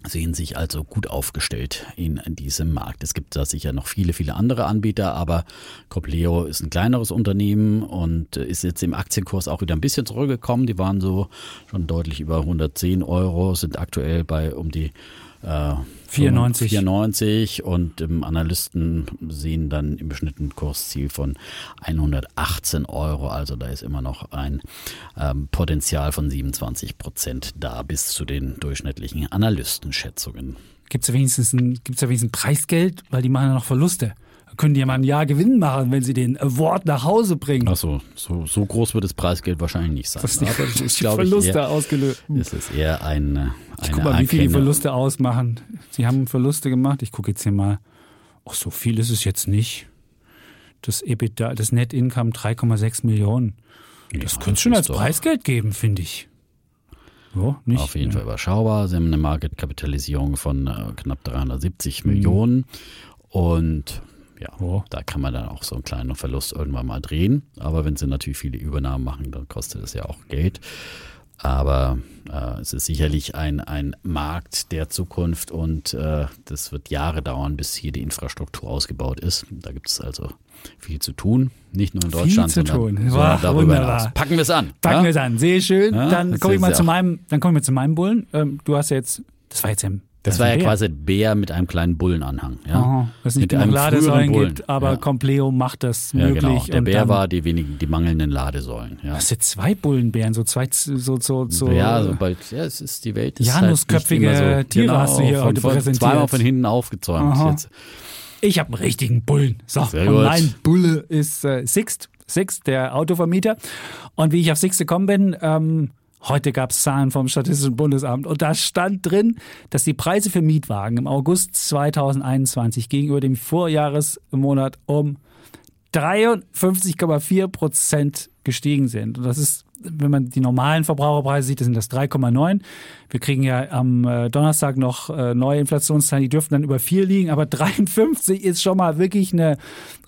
sehen sich also gut aufgestellt in, diesem Markt. Es gibt da sicher noch viele, viele andere Anbieter, aber Copleo ist ein kleineres Unternehmen und ist jetzt im Aktienkurs auch wieder ein bisschen zurückgekommen. Die waren so schon deutlich über 110 Euro, sind aktuell bei um die äh, 94. 94 und ähm, Analysten sehen dann im beschnittenen Kursziel von 118 Euro. Also da ist immer noch ein ähm, Potenzial von 27 Prozent da bis zu den durchschnittlichen Analystenschätzungen. Gibt es wenigstens ein, gibt's ja wenigstens ein Preisgeld, weil die machen ja noch Verluste können die ja mal ein Jahr Gewinn machen, wenn sie den Award nach Hause bringen. Achso, so, so groß wird das Preisgeld wahrscheinlich nicht sein. Das, die, Aber das ist, Verluste ich, eher, ausgelöst. Es ist eher ein, eine Ich guck mal, wie viel die Verluste ausmachen. Sie haben Verluste gemacht. Ich gucke jetzt hier mal. Ach, so viel ist es jetzt nicht. Das EBITDA, das Net Income 3,6 Millionen. Das ja, könnte es schon als Preisgeld geben, finde ich. Ja, nicht, Auf jeden ja. Fall überschaubar. Sie haben eine Marketkapitalisierung von äh, knapp 370 mhm. Millionen. Und ja, oh. da kann man dann auch so einen kleinen Verlust irgendwann mal drehen. Aber wenn sie natürlich viele Übernahmen machen, dann kostet es ja auch Geld. Aber äh, es ist sicherlich ein, ein Markt der Zukunft und äh, das wird Jahre dauern, bis hier die Infrastruktur ausgebaut ist. Da gibt es also viel zu tun. Nicht nur in Deutschland, viel zu sondern, tun. sondern darüber hinaus. Packen wir es an. Packen ja? wir es an. Sehr schön. Ja? Dann komme ich mal zu meinem, dann komme ich mal zu meinem Bullen. Ähm, du hast jetzt, das war jetzt ja das, war ja Bär. quasi Bär mit einem kleinen Bullenanhang. Ja? Aha, was nicht mit genug Ladesäulen gibt, aber ja. Compleo macht das ja, möglich. Genau. Der Bär war die wenigen, die mangelnden Ladesäulen. Ja. Das sind zwei Bullenbären, so zwei, so, so, so. Ja, sobald, ja, es ist die Welt. Ist Janusköpfige halt so, Tiere genau, hast du hier von, heute präsentiert. Zweimal von hinten aufgezäumt. Jetzt. Ich habe einen richtigen Bullen. So, Sehr und gut. mein Bulle ist äh, Sixt, Sixt, der Autovermieter. Und wie ich auf Sixt gekommen bin, ähm, Heute gab es Zahlen vom Statistischen Bundesamt und da stand drin, dass die Preise für Mietwagen im August 2021 gegenüber dem Vorjahresmonat um 53,4 Prozent gestiegen sind. Und das ist, wenn man die normalen Verbraucherpreise sieht, sind das 3,9. Wir kriegen ja am äh, Donnerstag noch äh, neue Inflationszahlen, die dürften dann über 4 liegen, aber 53 ist schon mal wirklich eine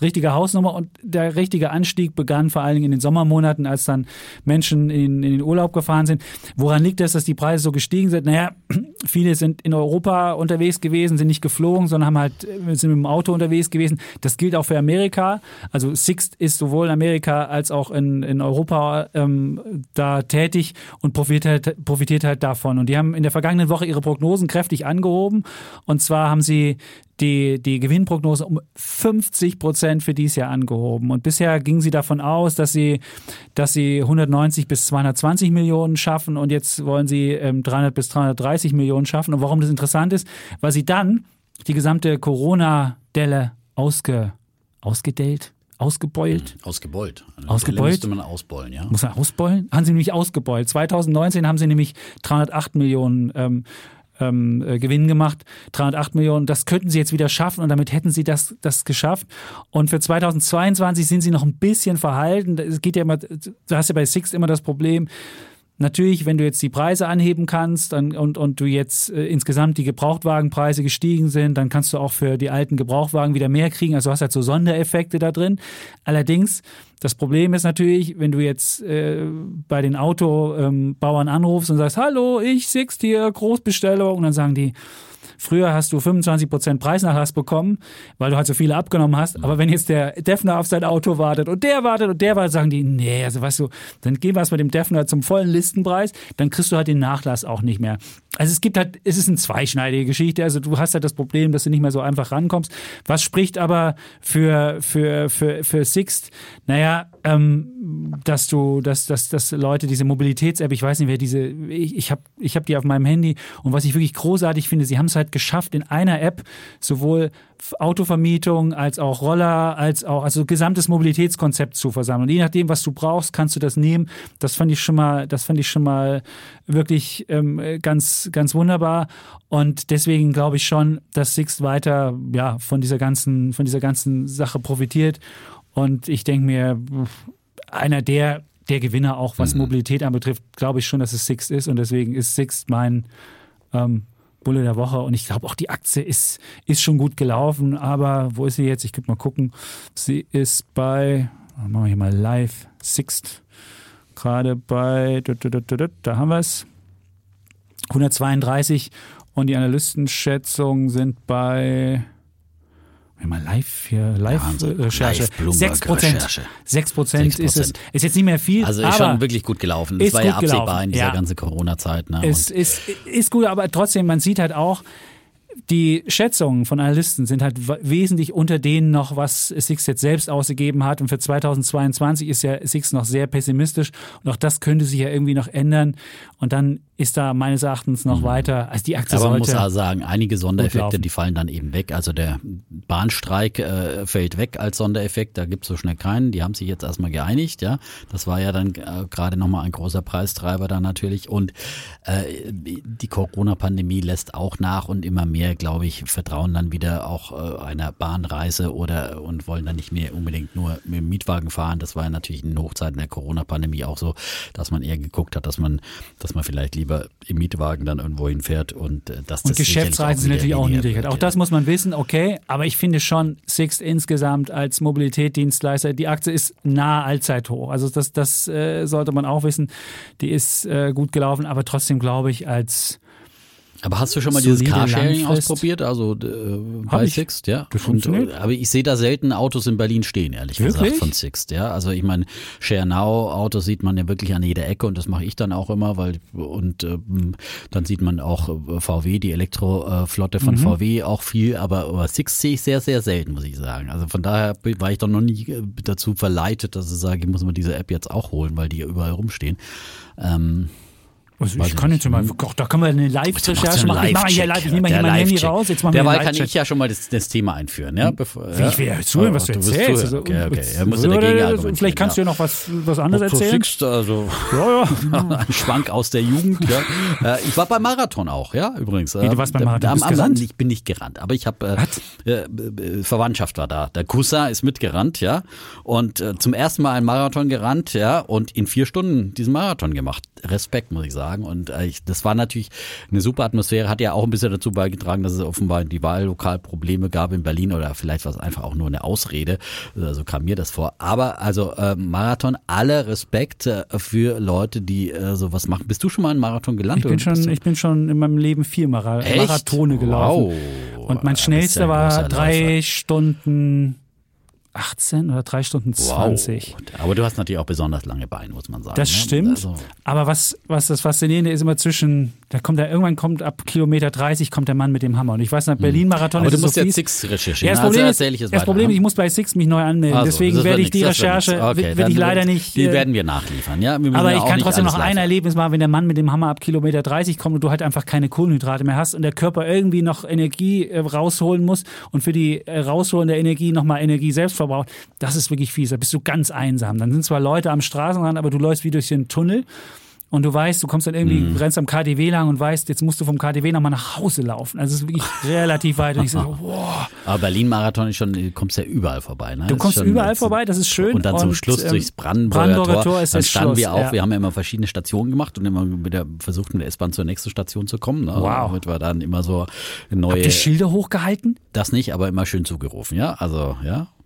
richtige Hausnummer und der richtige Anstieg begann vor allen Dingen in den Sommermonaten, als dann Menschen in, in den Urlaub gefahren sind. Woran liegt das, dass die Preise so gestiegen sind? Naja, viele sind in Europa unterwegs gewesen, sind nicht geflogen, sondern haben halt, äh, sind mit dem Auto unterwegs gewesen. Das gilt auch für Amerika. Also Sixt ist sowohl in Amerika als auch in, in Europa ähm, da tätig und profitiert, profitiert halt davon. Und die haben in der vergangenen Woche ihre Prognosen kräftig angehoben. Und zwar haben sie die, die Gewinnprognose um 50 Prozent für dieses Jahr angehoben. Und bisher ging sie davon aus, dass sie, dass sie 190 bis 220 Millionen schaffen und jetzt wollen sie ähm, 300 bis 330 Millionen schaffen. Und warum das interessant ist, weil sie dann die gesamte Corona-Delle ausge, ausgedellt, ausgebeult. Ausgebeult. Eine Ausgebeult? Müsste man ausbeulen, ja. Muss man ausbeulen? Haben sie nämlich ausgebeult. 2019 haben sie nämlich 308 Millionen ähm, ähm, äh, Gewinn gemacht, 308 Millionen. Das könnten sie jetzt wieder schaffen und damit hätten sie das, das geschafft. Und für 2022 sind sie noch ein bisschen verhalten. Es geht ja immer, du hast ja bei Sixt immer das Problem, Natürlich, wenn du jetzt die Preise anheben kannst dann, und, und du jetzt äh, insgesamt die Gebrauchtwagenpreise gestiegen sind, dann kannst du auch für die alten Gebrauchtwagen wieder mehr kriegen. Also hast halt so Sondereffekte da drin. Allerdings, das Problem ist natürlich, wenn du jetzt äh, bei den Autobauern ähm, anrufst und sagst, hallo, ich Sixt hier, Großbestellung, und dann sagen die, Früher hast du 25% Preisnachlass bekommen, weil du halt so viele abgenommen hast. Aber wenn jetzt der Defner auf sein Auto wartet und der wartet und der wartet, sagen die, nee, also weißt du, dann gehen wir es mit dem Defner zum vollen Listenpreis, dann kriegst du halt den Nachlass auch nicht mehr. Also es gibt halt, es ist eine zweischneidige Geschichte. Also du hast halt das Problem, dass du nicht mehr so einfach rankommst. Was spricht aber für, für, für, für Sixt? Naja, ähm, dass du, dass, dass, dass Leute diese Mobilitäts-App, ich weiß nicht, wer diese, ich, ich habe ich hab die auf meinem Handy und was ich wirklich großartig finde, sie haben es halt geschafft, in einer App sowohl Autovermietung als auch Roller, als auch, also gesamtes Mobilitätskonzept zu versammeln. Und je nachdem, was du brauchst, kannst du das nehmen. Das fand ich schon mal, das fand ich schon mal wirklich ähm, ganz, ganz wunderbar. Und deswegen glaube ich schon, dass Sixt weiter, ja, von dieser ganzen, von dieser ganzen Sache profitiert. Und ich denke mir, einer der, der Gewinner auch, was mhm. Mobilität anbetrifft, glaube ich schon, dass es Sixt ist. Und deswegen ist Sixt mein ähm, Bulle der Woche. Und ich glaube auch die Aktie ist, ist schon gut gelaufen. Aber wo ist sie jetzt? Ich könnte mal gucken. Sie ist bei, machen wir hier mal live, Sixt. Gerade bei, da haben wir es. 132 und die Analystenschätzungen sind bei wir mal live hier, Live-Recherche. Ja, 6 Prozent. 6 Prozent ist es. Ist jetzt nicht mehr viel. Also ist schon wirklich gut gelaufen. Das war ja absehbar gelaufen. in dieser ja. ganzen Corona-Zeit. Ne? Es ist, ist gut, aber trotzdem, man sieht halt auch, die Schätzungen von Analysten sind halt wesentlich unter denen noch, was Six jetzt selbst ausgegeben hat. Und für 2022 ist ja Six noch sehr pessimistisch. Und auch das könnte sich ja irgendwie noch ändern. Und dann ist da meines Erachtens noch mhm. weiter. Also die Aktie Aber man muss auch sagen, einige Sondereffekte, die fallen dann eben weg. Also der Bahnstreik äh, fällt weg als Sondereffekt. Da gibt es so schnell keinen. Die haben sich jetzt erstmal geeinigt. Ja, Das war ja dann äh, gerade nochmal ein großer Preistreiber da natürlich. Und äh, die Corona-Pandemie lässt auch nach und immer mehr, glaube ich, vertrauen dann wieder auch äh, einer Bahnreise oder und wollen dann nicht mehr unbedingt nur mit dem Mietwagen fahren. Das war ja natürlich in Hochzeiten der Corona-Pandemie auch so, dass man eher geguckt hat, dass man, dass man vielleicht lieber im Mietwagen dann irgendwo hinfährt und äh, das Und Geschäftsreisen sind natürlich auch niedrig. Wird, auch das muss man wissen, okay, aber ich finde schon, Sixt insgesamt als Mobilitätsdienstleister, die Aktie ist nahe Allzeithoch. Also das, das äh, sollte man auch wissen. Die ist äh, gut gelaufen, aber trotzdem glaube ich, als aber hast du schon mal dieses Carsharing Langfrist. ausprobiert? Also äh, bei ich, Sixt, ja? Und, aber ich sehe da selten Autos in Berlin stehen, ehrlich wirklich? gesagt, von Sixt, ja. Also ich meine, Share Now Autos sieht man ja wirklich an jeder Ecke und das mache ich dann auch immer, weil und äh, dann sieht man auch äh, VW, die Elektroflotte von mhm. VW auch viel, aber, aber Sixt sehe ich sehr, sehr selten, muss ich sagen. Also von daher war ich doch noch nie äh, dazu verleitet, dass ich sage, ich muss mir diese App jetzt auch holen, weil die überall rumstehen. Ähm, Also Weiß ich kann nicht. jetzt mal, doch, da können wir eine Live-Recherche machen. Ich mache hier live, ich nehme mal mein Handy raus. Jetzt machen Derweil kann ich ja schon mal das, das Thema einführen. Ja? Bevor, Wie, ich will ja zuhören, was du erzählst. Also, okay, okay. Er muss ja dagegen Vielleicht kannst du ja noch was, was anderes erzählen. siehst, also Ja, ja. ein Schwank aus der Jugend. Ja. Äh, Ich war beim Marathon auch, ja, übrigens. Wie, du warst beim Marathon? Am- am- gerannt? Ich bin nicht gerannt, aber ich habe äh, äh, äh, Verwandtschaft war da. Der Cousin ist mitgerannt, ja, und äh, zum ersten Mal einen Marathon gerannt, ja, und in vier Stunden diesen Marathon gemacht. Respekt, muss ich sagen. Und äh, ich, das war natürlich eine super Atmosphäre, hat ja auch ein bisschen dazu beigetragen, dass es offenbar die Wahllokalprobleme gab in Berlin oder vielleicht war es einfach auch nur eine Ausrede. Also kam mir das vor. Aber also äh, Marathon, alle Respekt äh, für Leute, die äh, sowas machen. Bist du schon mal einen Marathon gelandet? Ich bin, schon, ich bin schon in meinem Leben vier Mara Echt? Marathone gelaufen. Wow. Und mein schnellster war drei. Stunden 18 oder drei Stunden 20. Wow. Aber du hast natürlich auch besonders lange Beine, muss man sagen. Das ne? stimmt. Also, Aber was, was das Faszinierende ist immer zwischen, da kommt er, irgendwann kommt ab Kilometer 30 kommt der Mann mit dem Hammer. Und ich weiß, nach Berlin-Marathon Mhm. aber ist du es musst so fies. Six recherchieren. Ja, das also Problem, ist, ich es das. Problem ist, ich muss bei Six mich neu anmelden. Also, Deswegen werde ich die nix, Recherche. Okay, werde ich leider nicht. Die äh, werden wir nachliefern, ja. Wir aber ja ich kann nicht trotzdem noch ein Erlebnis machen, wenn der Mann mit dem Hammer ab Kilometer 30 kommt und du halt einfach keine Kohlenhydrate mehr hast und der Körper irgendwie noch Energie äh, rausholen muss und für die äh, Rausholen der Energie nochmal Energie selbst verbraucht. Das ist wirklich fies. Da bist du ganz einsam. Dann sind zwar Leute am Straßenrand, aber du läufst wie durch den Tunnel. Und du weißt, du kommst dann irgendwie, Mhm. rennst am KDW lang und weißt, jetzt musst du vom KDW nochmal nach Hause laufen. Also es ist wirklich relativ weit. Und ich so, wow. Aber Berlin-Marathon ist schon, du kommst ja überall vorbei. Ne? Du kommst schon- überall vorbei, das ist schön. Und dann zum Und, Schluss ähm, durchs Brandenburger, Brandenburger Tor. Tor ist dann das standen Schluss, wir auch, ja. wir haben ja immer verschiedene Stationen gemacht und immer wieder versucht, mit der S-Bahn zur nächsten Station zu kommen. Ne? Wow. Damit wir dann immer so neue, Habt ihr Schilder hochgehalten? das nicht, aber immer schön zugerufen, ja. Also, ja.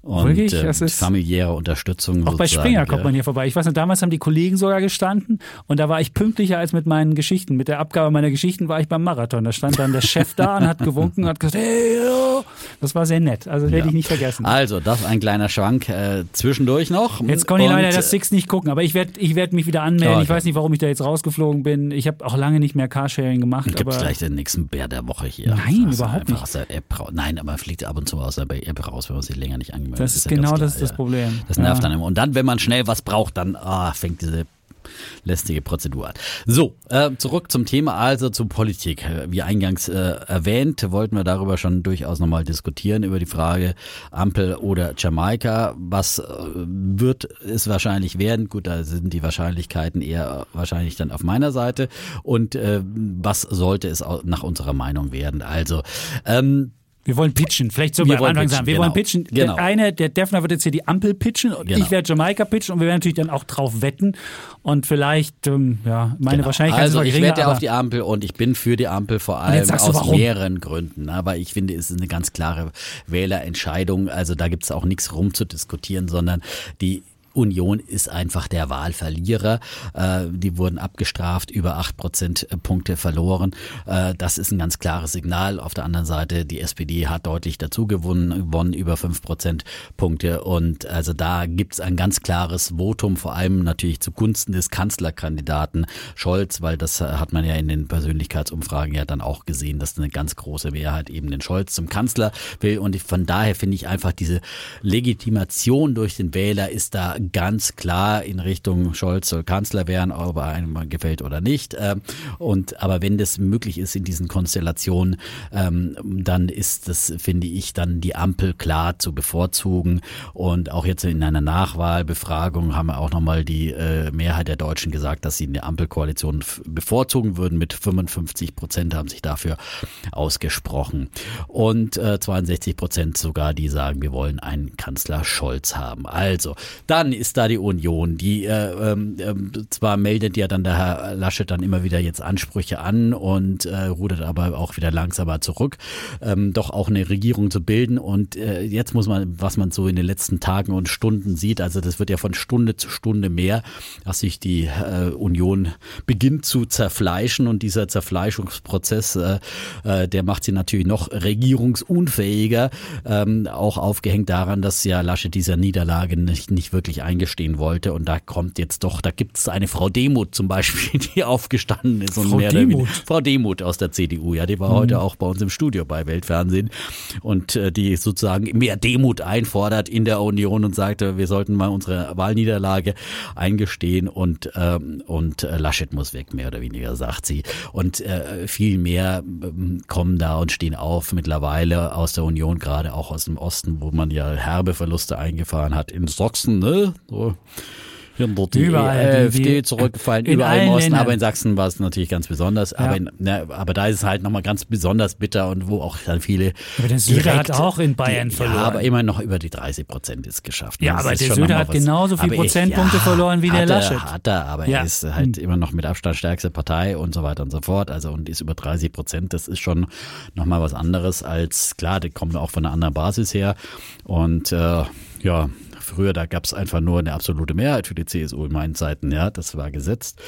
Und Wirklich? äh, Das ist- familiäre Unterstützung. Auch bei Springer kommt ja. man hier vorbei. Ich weiß nicht, damals haben die Kollegen sogar gestanden und da war ich pünktlicher als mit meinen Geschichten. Mit der Abgabe meiner Geschichten war ich beim Marathon. Da stand dann der Chef da und hat gewunken und hat gesagt, hey, yo. Das war sehr nett. Also werde ich nicht vergessen. Also, das ein kleiner Schwank äh, zwischendurch noch. Jetzt konnte ich leider das Six nicht gucken, aber ich werde ich werd mich wieder anmelden. Okay. Ich weiß nicht, warum ich da jetzt rausgeflogen bin. Ich habe auch lange nicht mehr Carsharing gemacht. Gibt aber gleich den nächsten Bär der Woche hier. Nein, Also überhaupt nicht. Nein, aber man fliegt ab und zu aus der App raus, wenn man sich länger nicht angemeldet Das ist. ist ja genau ganz das, klar, das ja. Problem. Das nervt Ja. dann immer. Und dann, wenn man schnell was braucht, dann ah, fängt diese lästige Prozedur an. So, äh, zurück zum Thema, also zur Politik. Wie eingangs äh, erwähnt, wollten wir darüber schon durchaus nochmal diskutieren, über die Frage Ampel oder Jamaika. Was äh, wird es wahrscheinlich werden? Gut, da sind die Wahrscheinlichkeiten eher wahrscheinlich dann auf meiner Seite. Und äh, was sollte es nach unserer Meinung werden? Also, ähm, Wir wollen pitchen. Vielleicht so Wir am Anfang pitchen, sagen. Wir genau. wollen pitchen. Genau. Der eine, der Defner wird jetzt hier die Ampel pitchen und Genau. ich werde Jamaika pitchen und wir werden natürlich dann auch drauf wetten. Und vielleicht, ähm, ja, meine Genau. Wahrscheinlichkeit also ist ich zwar geringer, wette auf die Ampel und ich bin für die Ampel vor allem aus mehreren Gründen. Aber ich finde, es ist eine ganz klare Wählerentscheidung. Also da gibt es auch nichts rumzudiskutieren, sondern die Union ist einfach der Wahlverlierer. Äh, die wurden abgestraft, über acht Prozentpunkte verloren. Äh, das ist ein ganz klares Signal. Auf der anderen Seite, die SPD hat deutlich dazu gewonnen, gewonnen über fünf Prozentpunkte. Und also da gibt es ein ganz klares Votum, vor allem natürlich zugunsten des Kanzlerkandidaten Scholz, weil das äh, hat man ja in den Persönlichkeitsumfragen ja dann auch gesehen, dass eine ganz große Mehrheit eben den Scholz zum Kanzler will. Und von daher finde ich einfach diese Legitimation durch den Wähler ist da ganz klar in Richtung Scholz soll Kanzler werden, ob einem gefällt oder nicht. Ähm, Und aber wenn das möglich ist in diesen Konstellationen, ähm, dann ist das, finde ich, dann die Ampel klar zu bevorzugen. Und auch jetzt in einer Nachwahlbefragung haben auch nochmal die äh, Mehrheit der Deutschen gesagt, dass sie eine Ampelkoalition bevorzugen würden. Mit 55 Prozent haben sich dafür ausgesprochen. Und äh, 62 Prozent sogar, die sagen, wir wollen einen Kanzler Scholz haben. Also, dann ist da die Union, die äh, ähm, ähm, zwar meldet ja dann der Herr Laschet dann immer wieder jetzt Ansprüche an und äh, rudert aber auch wieder langsamer zurück, ähm, doch auch eine Regierung zu bilden. Und äh, jetzt muss man, was man so in den letzten Tagen und Stunden sieht, also das wird ja von Stunde zu Stunde mehr, dass sich die äh, Union beginnt zu zerfleischen und dieser Zerfleischungsprozess, äh, äh, der macht sie natürlich noch regierungsunfähiger, ähm, auch aufgehängt daran, dass ja Laschet dieser Niederlage nicht, nicht wirklich nicht eingestehen wollte. Und da kommt jetzt doch, da gibt es eine Frau Demuth zum Beispiel, die aufgestanden ist und Frau mehr Demuth? Frau Demuth aus der CDU, ja, die war heute auch bei uns im Studio bei Weltfernsehen und äh, die sozusagen mehr Demut einfordert in der Union und sagte, wir sollten mal unsere Wahlniederlage eingestehen und ähm, und äh, Laschet muss weg, mehr oder weniger, sagt sie. Und äh, viel mehr ähm, kommen da und stehen auf mittlerweile aus der Union, gerade auch aus dem Osten, wo man ja herbe Verluste eingefahren hat. In Sachsen, ne? So. Hinter die Überall, die- AfD die- zurückgefallen, in überall im Osten, Ländern. aber in Sachsen war es natürlich ganz besonders. Aber, Ja. in, ne, aber da ist es halt nochmal ganz besonders bitter und wo auch dann viele. Aber der Söder direkt- hat auch in Bayern die, verloren. Ja, aber immer noch über die 30 Prozent ist geschafft. Ja, Das aber der Söder hat was. genauso viel Aber ich- Prozentpunkte verloren wie der hat Laschet. Hat er, aber Ja. er ist halt immer noch mit Abstand stärkste Partei und so weiter und so fort. Also und ist über 30 Prozent. Das ist schon nochmal was anderes als, klar, die kommen auch von einer anderen Basis her. Und äh, ja, Früher, da gab es einfach nur eine absolute Mehrheit für die CSU in meinen Zeiten, ja, das war gesetzt.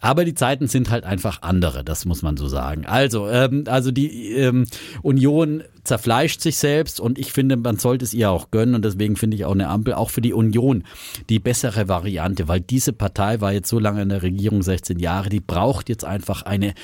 Aber die Zeiten sind halt einfach andere, das muss man so sagen. Also, ähm, also die ähm, Union zerfleischt sich selbst und ich finde, man sollte es ihr auch gönnen und deswegen finde ich auch eine Ampel auch für die Union die bessere Variante, weil diese Partei war jetzt so lange in der Regierung, 16 Jahre, die braucht jetzt einfach eine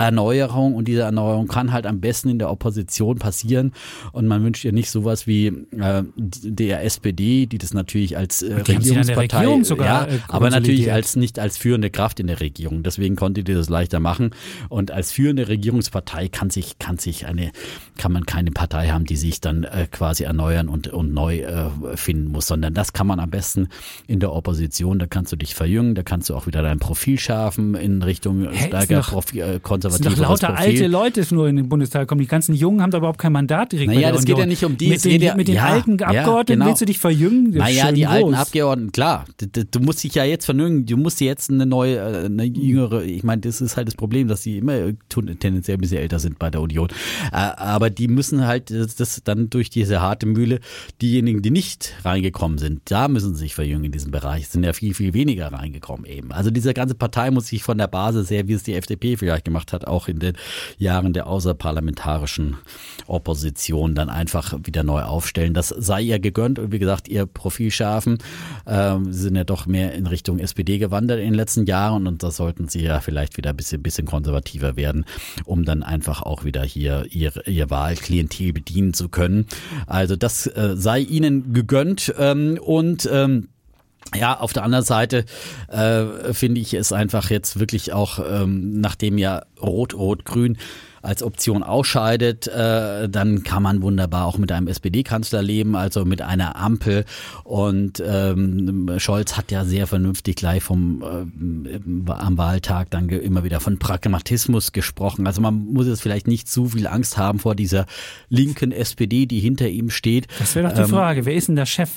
Erneuerung und diese Erneuerung kann halt am besten in der Opposition passieren und man wünscht ihr nicht sowas wie äh, der SPD, die das natürlich als äh, Regierungspartei, Regierung sogar, ja, äh, aber natürlich als nicht als führende Kraft in der Regierung. Deswegen konnte die das leichter machen und als führende Regierungspartei kann sich kann sich eine kann man keine Partei haben, die sich dann äh, quasi erneuern und und neu äh, finden muss, sondern das kann man am besten in der Opposition. Da kannst du dich verjüngen, da kannst du auch wieder dein Profil schärfen in Richtung stärker Profi, äh, Es konservativeres sind doch lauter Profil. alte Leute nur in den Bundestag kommen. Die ganzen Jungen haben da überhaupt kein Mandat direkt Naja, das geht Union. ja nicht um die, Mit den, geht ja- mit den ja, alten ja, Abgeordneten genau. willst du dich verjüngen? Naja, die groß. alten Abgeordneten, klar. Du, musst dich ja jetzt vernüngen, du musst jetzt eine neue, äh, eine jüngere, ich meine, das ist halt das Problem, dass die immer tendenziell ein bisschen älter sind bei der Union. Äh, Aber die müssen halt das das dann durch diese harte Mühle, diejenigen, die nicht reingekommen sind, da müssen sie sich verjüngen in diesem Bereich. Es sind ja viel, viel weniger reingekommen eben. Also diese ganze Partei muss sich von der Basis her, wie es die FDP vielleicht gemacht hat, auch in den Jahren der außerparlamentarischen Opposition dann einfach wieder neu aufstellen. Das sei ihr gegönnt und wie gesagt, ihr Profil schärfen. Ähm, sie sind ja doch mehr in Richtung SPD gewandert in den letzten Jahren und da sollten sie ja vielleicht wieder ein bisschen, bisschen konservativer werden, um dann einfach auch wieder hier ihr, ihr Wahlklientel bedienen zu können. Also das äh, sei ihnen gegönnt ähm, und ähm, ja, auf der anderen Seite äh, finde ich es einfach jetzt wirklich auch, ähm, nachdem ja Rot-Rot-Grün als Option ausscheidet, äh, dann kann man wunderbar auch mit einem SPD-Kanzler leben, also mit einer Ampel. Und ähm, Scholz hat ja sehr vernünftig gleich vom äh, am Wahltag dann immer wieder von Pragmatismus gesprochen. Also man muss jetzt vielleicht nicht zu viel Angst haben vor dieser linken SPD, die hinter ihm steht. Das wäre doch die Ähm, Frage. Wer ist denn der Chef?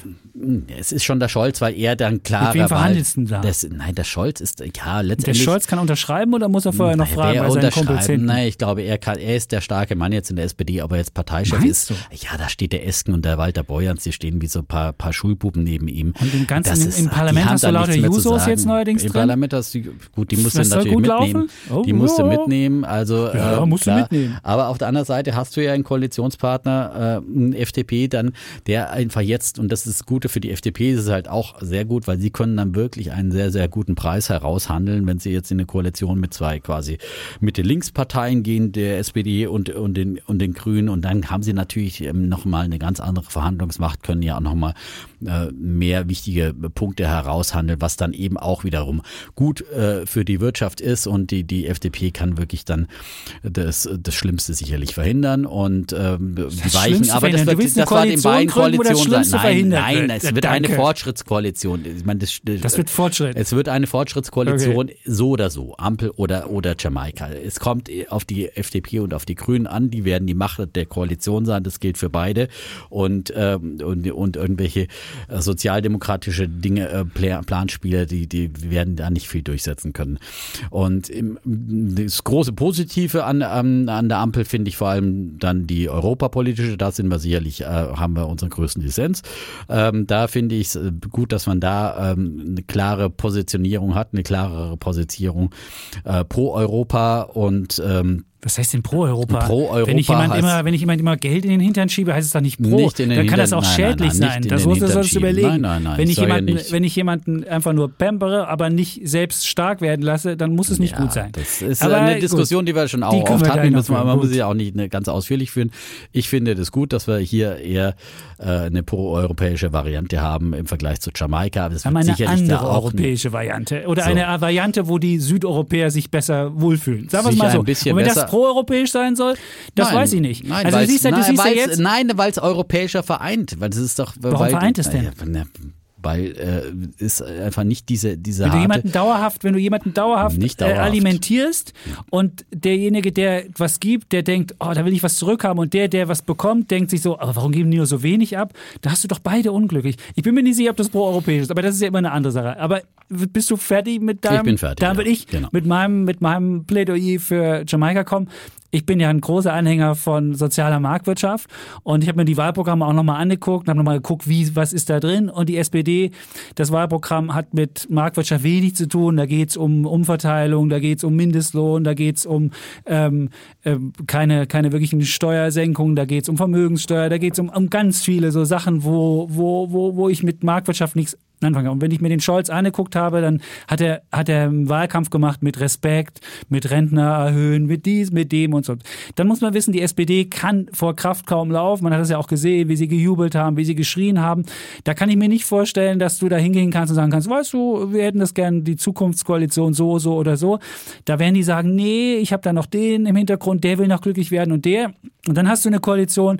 es ist schon der Scholz, weil er dann klarer Mit wem verhandelst du denn da? Das, nein, der Scholz ist, ja, Der letztendlich. Scholz kann unterschreiben oder muss er vorher noch fragen bei seinen Kumpels unterschreiben? Nein, ich glaube, er kann, er ist der starke Mann jetzt in der SPD, aber jetzt Parteichef Meinst ist. Ja, da steht der Esken und der Walter Beuerns, die stehen wie so ein paar, paar Schulbuben neben ihm. Und im ganzen- ist- im die Parlament hast du lauter Jusos jetzt neuerdings Im drin? Parlament hast du, gut, die musst Das du natürlich mitnehmen. Oh, die musst du mitnehmen, also, Ja, äh, musst du klar. mitnehmen. Aber auf der anderen Seite hast du ja einen Koalitionspartner, äh, einen FDP dann, der einfach jetzt, und das ist das Gute für die FDP, ist es halt auch sehr gut, weil sie können dann wirklich einen sehr, sehr guten Preis heraushandeln, wenn sie jetzt in eine Koalition mit zwei quasi Mitte-Links-Parteien gehen, der SPD und, und, den, und den Grünen. Und dann haben sie natürlich ähm, nochmal eine ganz andere Verhandlungsmacht, können ja auch nochmal äh, mehr wichtige Punkte heraushandeln, was dann eben auch wiederum gut äh, für die Wirtschaft ist. Und die, die FDP kann wirklich dann das, das Schlimmste sicherlich verhindern und ähm, die Weichen. Aber das, wird, eine das war den beiden das Koalitionen sein. Nein, nein, wird. es wird eine danke. Fortschrittskoalition. Ich meine, das, Das wird Fortschritt. es wird eine Fortschrittskoalition, so oder so, Ampel oder, oder Jamaika. Es kommt auf die FDP und auf die Grünen an, die werden die Macht der Koalition sein, das gilt für beide. Und, ähm, und, und irgendwelche äh, sozialdemokratische Dinge, äh, Pla- Planspiele, die, die werden da nicht viel durchsetzen können. Und im, das große Positive an, an, an der Ampel finde ich vor allem dann die europapolitische, da sind wir sicherlich, äh, haben wir unseren größten Dissens. Ähm, da finde ich es äh, gut, dass man da ähm, eine klare Positionierung hat, eine klarere Positionierung äh, pro Europa und ähm, Was heißt denn pro Europa? Pro Europa wenn ich jemand immer, wenn ich jemand immer Geld in den Hintern schiebe, heißt es doch nicht pro. Nicht Dann kann das Hintern- auch nein, nein, schädlich nein, sein. nicht in Das den musst du Hintern sonst schieben. überlegen. Nein, nein, nein, wenn ich ja jemanden, nicht. wenn ich jemanden einfach nur pampere, aber nicht selbst stark werden lasse, dann muss es nicht Ja, gut sein. Das ist Aber eine gut. Diskussion, die wir schon auch oft wir hatten. noch muss man, man muss Gut. sie auch nicht ganz ausführlich führen. Ich finde das gut, dass wir hier eher äh, eine pro-europäische Variante haben im Vergleich zu Jamaika. Aber das Wir wird eine sicherlich andere europäische Variante. Oder So. eine Variante, wo die Südeuropäer sich besser wohlfühlen. Sagen wir mal so. ein bisschen besser. Proeuropäisch sein soll, das Nein, weiß ich nicht. Nein, also du siehst ja, du nein, siehst ja jetzt. Nein, weil es europäischer vereint. Weil das ist doch. Warum weil, vereint es denn? Na, weil äh, ist einfach nicht diese diese Wenn du jemanden dauerhaft, wenn du jemanden dauerhaft, Nicht Äh, dauerhaft. alimentierst und derjenige, der was gibt, der denkt, oh, da will ich was zurückhaben und der, der was bekommt, denkt sich so, aber warum geben die nur so wenig ab? Da hast du doch beide unglücklich. Ich bin mir nicht sicher, ob das pro-europäisch ist, aber das ist ja immer eine andere Sache. Aber bist du fertig mit deinem? bin fertig, Dann ja. würde ich Genau. mit meinem mit meinem Plädoyer für Jamaika kommen. Ich bin ja ein großer Anhänger von sozialer Marktwirtschaft und ich habe mir die Wahlprogramme auch nochmal angeguckt und habe nochmal geguckt, wie, was ist da drin. Und die SPD, das Wahlprogramm hat mit Marktwirtschaft wenig zu tun. Da geht es um Umverteilung, da geht es um Mindestlohn, da geht es um ähm, ähm, keine, keine wirklichen Steuersenkungen, da geht es um Vermögenssteuer, da geht es um, um ganz viele so Sachen, wo, wo, wo, wo ich mit Marktwirtschaft nichts anfangen kann. Und wenn ich mir den Scholz angeguckt habe, dann hat er, hat er einen Wahlkampf gemacht mit Respekt, mit Rentner erhöhen, mit dies, mit dem und so. Dann muss man wissen, die SPD kann vor Kraft kaum laufen. Man hat das ja auch gesehen, wie sie gejubelt haben, wie sie geschrien haben. Da kann ich mir nicht vorstellen, dass du da hingehen kannst und sagen kannst, weißt du, wir hätten das gerne, die Zukunftskoalition so, so oder so. Da werden die sagen, nee, ich habe da noch den im Hintergrund, der will noch glücklich werden und der. Und dann hast du eine Koalition,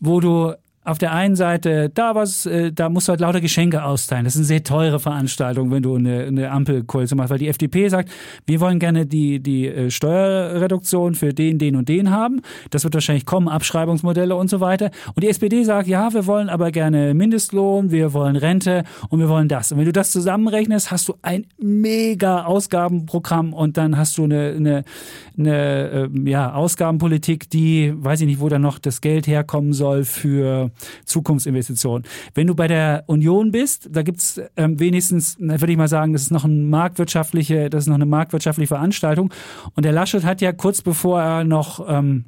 wo du auf der einen Seite da was, äh, da musst du halt lauter Geschenke austeilen. Das ist eine sehr teure Veranstaltung, wenn du eine, eine Ampelkoalition machst, weil die FDP sagt, wir wollen gerne die, die äh, Steuerreduktion für den, den und den haben. Das wird wahrscheinlich kommen, Abschreibungsmodelle und so weiter. Und die SPD sagt, ja, wir wollen aber gerne Mindestlohn, wir wollen Rente und wir wollen das. Und wenn du das zusammenrechnest, hast du ein mega Ausgabenprogramm und dann hast du eine, eine, eine äh, ja, Ausgabenpolitik, die, weiß ich nicht, wo dann noch das Geld herkommen soll für Zukunftsinvestitionen. Wenn du bei der Union bist, da gibt's ähm, wenigstens, würde ich mal sagen, das ist noch ein marktwirtschaftliche, das ist noch eine marktwirtschaftliche Veranstaltung. Und der Laschet hat ja kurz bevor er noch ähm,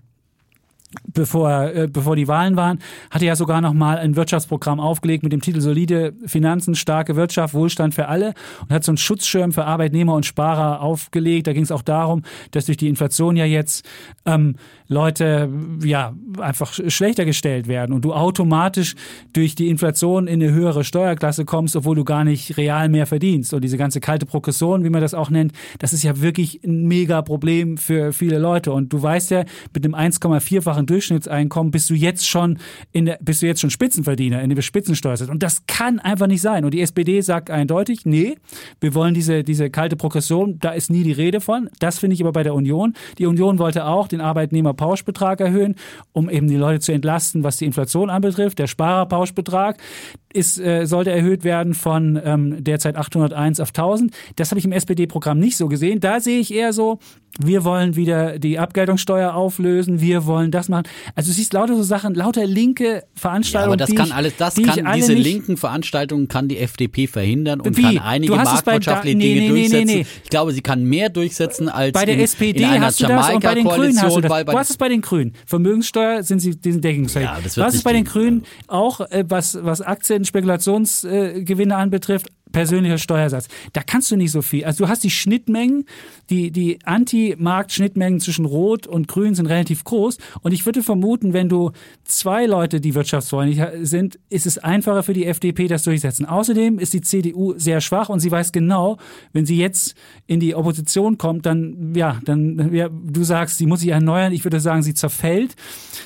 bevor, äh, bevor die Wahlen waren, hatte ja sogar noch mal ein Wirtschaftsprogramm aufgelegt mit dem Titel Solide Finanzen, starke Wirtschaft, Wohlstand für alle und hat so einen Schutzschirm für Arbeitnehmer und Sparer aufgelegt. Da ging es auch darum, dass durch die Inflation ja jetzt ähm, Leute ja einfach sch- schlechter gestellt werden und du automatisch durch die Inflation in eine höhere Steuerklasse kommst, obwohl du gar nicht real mehr verdienst. Und diese ganze kalte Progression, wie man das auch nennt, das ist ja wirklich ein mega Problem für viele Leute. Und du weißt ja, mit einem 1,4-fachen Durchschnittseinkommen bist du jetzt schon in der, bist du jetzt schon Spitzenverdiener in der Spitzensteuersatz. Und das kann einfach nicht sein. Und die SPD sagt eindeutig, nee, wir wollen diese, diese kalte Progression, da ist nie die Rede von. Das finde ich aber bei der Union. Die Union wollte auch den Arbeitnehmerpauschbetrag erhöhen, um eben die Leute zu entlasten, was die Inflation anbetrifft. Der Sparerpauschbetrag ist, äh, sollte erhöht werden von ähm, derzeit 801 auf 1000. Das habe ich im SPD-Programm nicht so gesehen. Da sehe ich eher so, wir wollen wieder die Abgeltungssteuer auflösen, wir wollen das machen. Also du siehst lauter so Sachen, lauter linke Ja, Veranstaltungen. aber das kann ich, alles, das die kann diese linken Veranstaltungen kann die FDP verhindern und Wie? kann einige marktwirtschaftliche nee, Dinge nee, nee, durchsetzen. nee, nee. Ich glaube, sie kann mehr durchsetzen als Bei der in, SPD in einer hast du das und bei den Grünen hast du das. Du hast es bei den Grünen. Vermögenssteuer sind sie die sind deckungsfähig. Ja, was ist bei den. Grünen auch, äh, was, was Aktien, Spekulationsgewinne anbetrifft? Persönlicher Steuersatz. Da kannst du nicht so viel. Also du hast die Schnittmengen, die, die Anti-Markt-Schnittmengen zwischen Rot und Grün sind relativ groß. Und ich würde vermuten, wenn du zwei Leute, die wirtschaftsfreundlich sind, ist es einfacher für die FDP, das durchsetzen. Außerdem ist die CDU sehr schwach und sie weiß genau, wenn sie jetzt in die Opposition kommt, dann, ja, dann, ja, du sagst, sie muss sich erneuern. Ich würde sagen, sie zerfällt.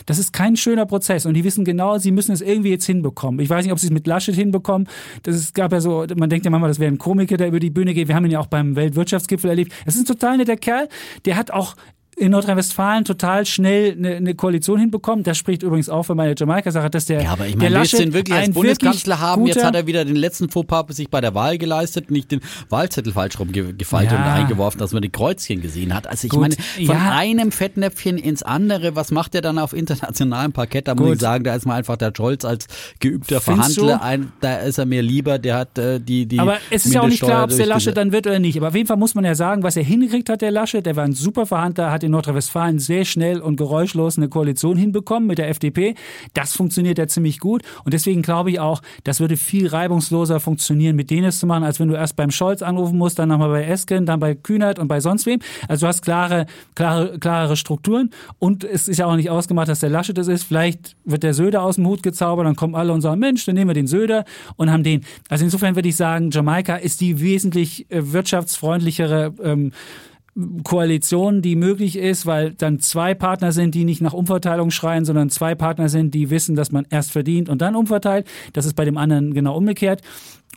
Das ist kein schöner Prozess. Und die wissen genau, sie müssen es irgendwie jetzt hinbekommen. Ich weiß nicht, ob sie es mit Laschet hinbekommen. Das ist, gab ja so, man denkt ja manchmal, das wäre ein Komiker, der über die Bühne geht. Wir haben ihn ja auch beim Weltwirtschaftsgipfel erlebt. Das ist ein total netter Kerl. Der hat auch in Nordrhein-Westfalen total schnell eine, eine Koalition hinbekommen. Das spricht übrigens auch für meine Jamaika-Sache, dass der, Ja, aber ich der meine, du Laschet ihn wirklich als Bundeskanzler wirklich haben? Jetzt hat er wieder den letzten Fauxpas sich bei der Wahl geleistet, nicht den Wahlzettel falsch rumgefaltet Ja. und eingeworfen, dass man die Kreuzchen gesehen hat. Also ich Gut, meine, von ja. einem Fettnäpfchen ins andere, was macht er dann auf internationalem Parkett? Da muss Gut. ich sagen, da ist mir einfach der Scholz als geübter Findest Verhandler, ein, da ist er mir lieber, der hat äh, die, die Aber es ist ja auch nicht klar, ob es der Laschet dann wird oder nicht. Aber auf jeden Fall muss man ja sagen, was er hingekriegt hat, der Laschet, der war ein super Verhandler, hat in Nordrhein-Westfalen sehr schnell und geräuschlos eine Koalition hinbekommen mit der FDP. Das funktioniert ja ziemlich gut. Und deswegen glaube ich auch, das würde viel reibungsloser funktionieren, mit denen es zu machen, als wenn du erst beim Scholz anrufen musst, dann nochmal bei Esken, dann bei Kühnert und bei sonst wem. Also du hast klare, klare, klarere Strukturen. Und es ist ja auch nicht ausgemacht, dass der Laschet es ist. Vielleicht wird der Söder aus dem Hut gezaubert, dann kommen alle und sagen, Mensch, dann nehmen wir den Söder und haben den. Also insofern würde ich sagen, Jamaika ist die wesentlich äh, wirtschaftsfreundlichere ähm, Koalition, die möglich ist, weil dann zwei Partner sind, die nicht nach Umverteilung schreien, sondern zwei Partner sind, die wissen, dass man erst verdient und dann umverteilt. Das ist bei dem anderen genau umgekehrt.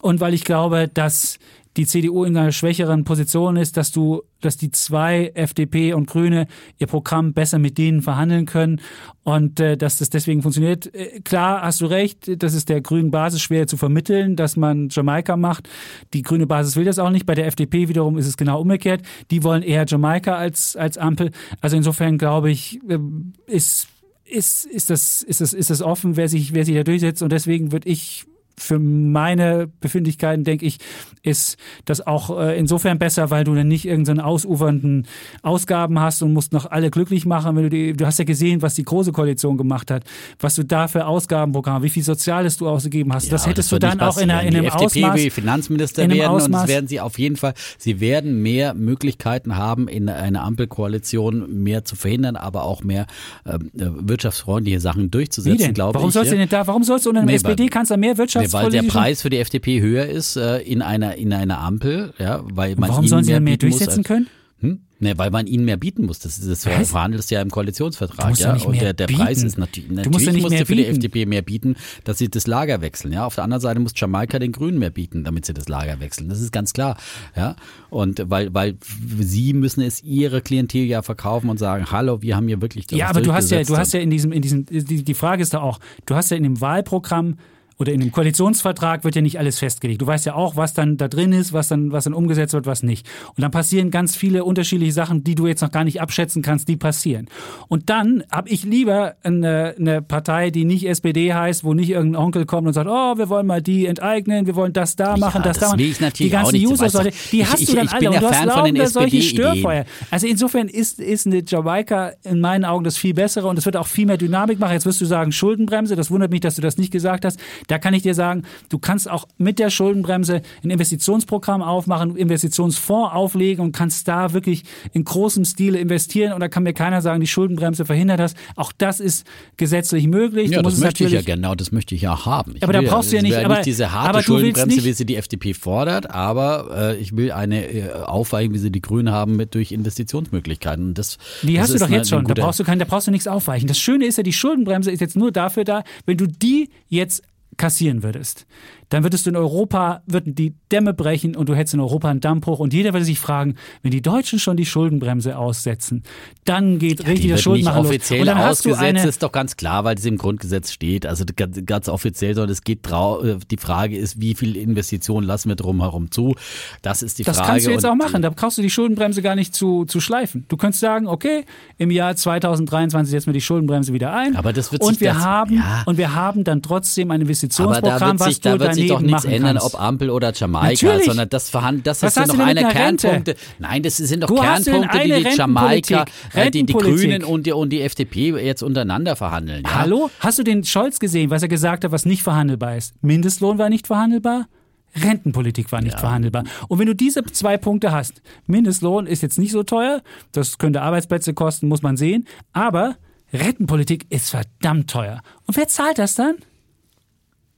Und weil ich glaube, dass die CDU in einer schwächeren Position ist, dass du, dass die zwei FDP und Grüne ihr Programm besser mit denen verhandeln können und äh, dass das deswegen funktioniert. Äh, klar, hast du recht, das ist der grünen Basis schwer zu vermitteln, dass man Jamaika macht. Die grüne Basis will das auch nicht. Bei der FDP wiederum ist es genau umgekehrt. Die wollen eher Jamaika als als Ampel. Also insofern glaube ich, äh, ist ist, ist, das, ist, das, ist das offen, wer sich, wer sich da durchsetzt. Und deswegen würde ich für meine Befindlichkeiten, denke ich, ist das auch äh, insofern besser, weil du dann nicht irgendeinen ausufernden Ausgaben hast und musst noch alle glücklich machen. Wenn du, die, du hast ja gesehen, was die Große Koalition gemacht hat, was du da für Ausgabenprogramm, wie viel Soziales du ausgegeben hast. Ja, das hättest das du dann auch in, einer, in einem die FDP Ausmaß. will Finanzminister werden Ausmaß. und das werden sie auf jeden Fall. Sie werden mehr Möglichkeiten haben, in einer Ampelkoalition mehr zu verhindern, aber auch mehr äh, wirtschaftsfreundliche Sachen durchzusetzen, glaube ich. Warum sollst du denn da, warum sollst du unter einem nee, SPD-Kanzler mehr Wirtschafts Nee, weil der Preis für die FDP höher ist äh, in einer in einer Ampel, ja, weil man warum sollen sie dann mehr durchsetzen muss, können? Hm? Ne, weil man ihnen mehr bieten muss. Das, das Was? verhandelst ja im Koalitionsvertrag, ja. Und der, der Preis ist natürlich, natürlich musst, ja musst du für die FDP mehr bieten, dass sie das Lager wechseln, ja. Auf der anderen Seite muss Jamaika den Grünen mehr bieten, damit sie das Lager wechseln. Das ist ganz klar, ja. Und weil, weil sie müssen es ihre Klientel ja verkaufen und sagen, hallo, wir haben hier wirklich Ja, aber du hast ja, du hast ja in diesem, in diesem, die, die Frage ist da auch, du hast ja in dem Wahlprogramm oder in dem Koalitionsvertrag wird ja nicht alles festgelegt. Du weißt ja auch, was dann da drin ist, was dann, was dann umgesetzt wird, was nicht. Und dann passieren ganz viele unterschiedliche Sachen, die du jetzt noch gar nicht abschätzen kannst, die passieren. Und dann habe ich lieber eine, eine Partei, die nicht SPD heißt, wo nicht irgendein Onkel kommt und sagt, oh, wir wollen mal die enteignen, wir wollen das da machen, ja, das, das da machen. Ich natürlich die ganzen User-Leute, die hast ich, du dann ich alle. und du hast den solche Störfeuer. Also insofern ist, ist eine Jamaika in meinen Augen das viel bessere und es wird auch viel mehr Dynamik machen. Jetzt wirst du sagen, Schuldenbremse, das wundert mich, dass du das nicht gesagt hast. Da kann ich dir sagen, Du kannst auch mit der Schuldenbremse ein Investitionsprogramm aufmachen, Investitionsfonds auflegen und kannst da wirklich in großem Stile investieren. Und da kann mir keiner sagen, die Schuldenbremse verhindert das. Auch das ist gesetzlich möglich. Ja, das möchte ich ja genau, das möchte ich ja haben. Ich aber da brauchst du ja nicht, aber, nicht diese harte Schuldenbremse, wie sie die FDP fordert, aber äh, ich will eine äh, Aufweichung, wie sie die Grünen haben, mit durch Investitionsmöglichkeiten. Das, die das hast du doch jetzt schon. Da brauchst du kein, da brauchst du nichts aufweichen. Das Schöne ist ja, die Schuldenbremse ist jetzt nur dafür da, wenn du die jetzt kassieren würdest dann würdest du in Europa, würden die Dämme brechen und du hättest in Europa einen Dammbruch und jeder würde sich fragen, wenn die Deutschen schon die Schuldenbremse aussetzen, dann geht ja, richtig das Schuldenmachen los. offiziell und dann hast du eine ist doch ganz klar, weil es im Grundgesetz steht, also ganz offiziell, sondern es geht äh, die Frage ist, wie viel Investitionen lassen wir drumherum zu? Das ist die das Frage. Das kannst du jetzt auch machen, da brauchst du die Schuldenbremse gar nicht zu, zu schleifen. Du könntest sagen, okay, im Jahr 2023 setzen wir die Schuldenbremse wieder ein aber das wird und wir das, haben ja. und wir haben dann trotzdem ein Investitionsprogramm, was du da sich doch nichts ändern, kannst. ob Ampel oder Jamaika, Natürlich. sondern das verhandelt, das Was denn eine mit einer Kernpunkte. Rente? Nein, das sind doch Du Kernpunkte, die die Jamaika, äh, die, die. Grünen und die, und die FDP jetzt untereinander verhandeln. Ja? Hallo? Hast du den Scholz gesehen, was er gesagt hat, was nicht verhandelbar ist? Mindestlohn war nicht verhandelbar? Rentenpolitik war nicht Ja. verhandelbar. Und wenn du diese zwei Punkte hast, Mindestlohn ist jetzt nicht so teuer, das könnte Arbeitsplätze kosten, muss man sehen, aber Rentenpolitik ist verdammt teuer. Und wer zahlt das dann?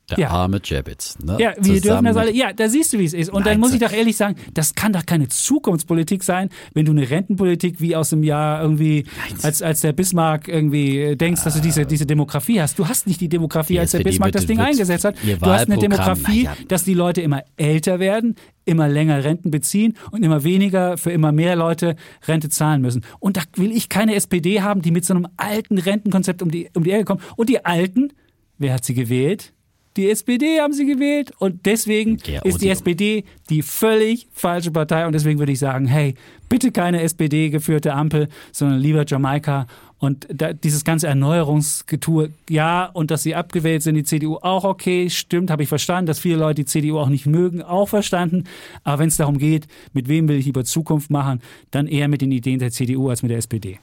Der Ja. arme Jabitz. Ne? Ja, wir dürfen Zusammen das mit- alle. Ja, da siehst du, wie es ist. Und dann Nein, muss ich doch ehrlich sagen, das kann doch keine Zukunftspolitik sein, wenn du eine Rentenpolitik wie aus dem Jahr irgendwie, als, als der Bismarck irgendwie äh, denkst, dass du diese, diese Demografie hast. Du hast nicht die Demografie, Die als der Bismarck das Ding wird eingesetzt hat. Du hast eine Demografie, naja. dass die Leute immer älter werden, immer länger Renten beziehen und immer weniger für immer mehr Leute Rente zahlen müssen. Und da will ich keine SPD haben, die mit so einem alten Rentenkonzept um die, um die Ecke kommt. Und die Alten, wer hat sie gewählt? Die SPD haben sie gewählt und deswegen Ja, ist die. SPD die völlig falsche Partei und deswegen würde ich sagen, hey, bitte keine SPD-geführte Ampel, sondern lieber Jamaika und da, dieses ganze Erneuerungsgetue, ja, und dass sie abgewählt sind, die CDU auch okay, stimmt, habe ich verstanden, dass viele Leute die CDU auch nicht mögen, auch verstanden, aber wenn es darum geht, mit wem will ich lieber Zukunft machen, dann eher mit den Ideen der CDU als mit der SPD.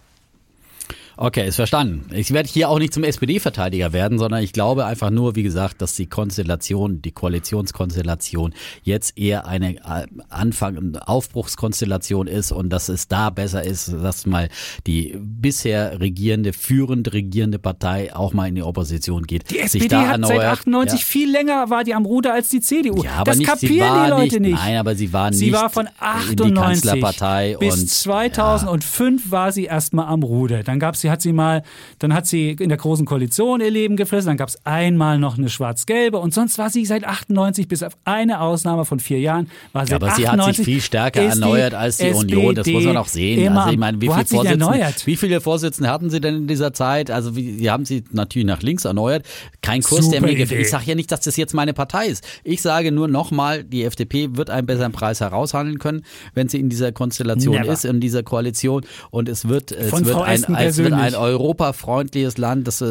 Okay, ist verstanden. Ich werde hier auch nicht zum SPD-Verteidiger werden, sondern ich glaube einfach nur, wie gesagt, dass die Konstellation, die Koalitionskonstellation jetzt eher eine äh, Anfang, eine Aufbruchskonstellation ist und dass es da besser ist, dass mal die bisher regierende, führend regierende Partei auch mal in die Opposition geht. Die sich SPD da hat seit erneuert. 98 Ja. viel länger war die am Ruder als die CDU. Ja, aber das nicht, sie kapieren die Leute nicht. Nein, aber sie war Sie nicht war von in die 98 Kanzlerpartei bis und 2005 war sie erstmal am Ruder. Dann gab sie, hat sie mal, dann hat sie in der großen Koalition ihr Leben gefressen. Dann gab es einmal noch eine schwarz-gelbe und sonst war sie seit 98 bis auf eine Ausnahme von vier Jahren war sie Ja, aber sie hat 98 sich viel stärker erneuert als die Union, das muss man auch sehen. Also ich meine, wie Vorsitzende, erneuert? wie viele Vorsitzende hatten sie denn in dieser Zeit? Also wie, sie haben sie natürlich nach links erneuert. Kein Kurs, der mir gefällt. Ich sage ja nicht, dass das jetzt meine Partei ist. Ich sage nur nochmal, die FDP wird einen besseren Preis heraushandeln können, wenn sie in dieser Konstellation Never. ist, in dieser Koalition. Und es wird, es Von wird, Frau ein, es wird ein persönlich. europafreundliches Land, das, äh,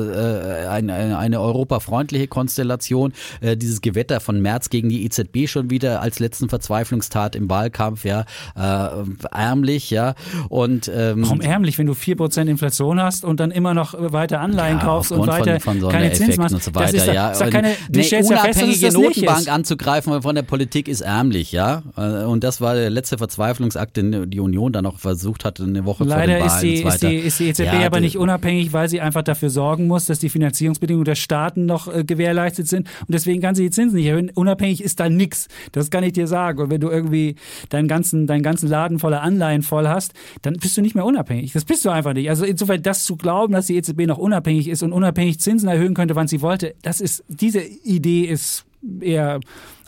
ein, eine, eine europafreundliche Konstellation. Äh, dieses Gewetter von März gegen die EZB schon wieder als letzten Verzweiflungstat im Wahlkampf, ja, äh, ärmlich, ja. Und ähm, Warum ärmlich, wenn du 4% Inflation hast und dann immer noch weiter Anleihen ja, kaufst und weiter von, von keine Zins Sondereffekten machst? und so Das weiter, ist doch, ja. ist Und keine, fest, dass es unabhängige das nicht Notenbank anzugreifen von der Politik ist ärmlich, ja. Äh, Und das war der letzte Verzweiflungsakt, den die Union dann noch versucht hat, eine Woche vor Leider den ist Wahlen und so ist, ist die EZB Ja, aber nicht unabhängig, weil sie einfach dafür sorgen muss, dass die Finanzierungsbedingungen der Staaten noch äh, gewährleistet sind. Und deswegen kann sie die Zinsen nicht erhöhen. Unabhängig ist da nix. Das kann ich dir sagen. Und wenn du irgendwie deinen ganzen, deinen ganzen Laden voller Anleihen voll hast, dann bist du nicht mehr unabhängig. Das bist du einfach nicht. Also insofern, das zu glauben, dass die EZB noch unabhängig ist und unabhängig Zinsen erhöhen könnte, wann sie wollte, das ist, diese Idee ist eher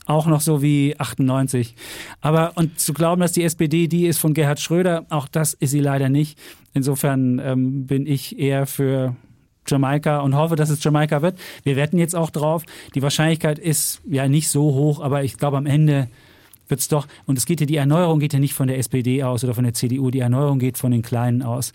auch noch so wie 98. Aber und zu glauben, dass die SPD die ist von Gerhard Schröder, auch das ist sie leider nicht. Insofern ähm, bin ich eher für Jamaika und hoffe, dass es Jamaika wird. Wir wetten jetzt auch drauf. Die Wahrscheinlichkeit ist ja nicht so hoch, aber ich glaube am Ende wird's doch, und es geht ja, die Erneuerung geht ja nicht von der SPD aus oder von der CDU, die Erneuerung geht von den Kleinen aus.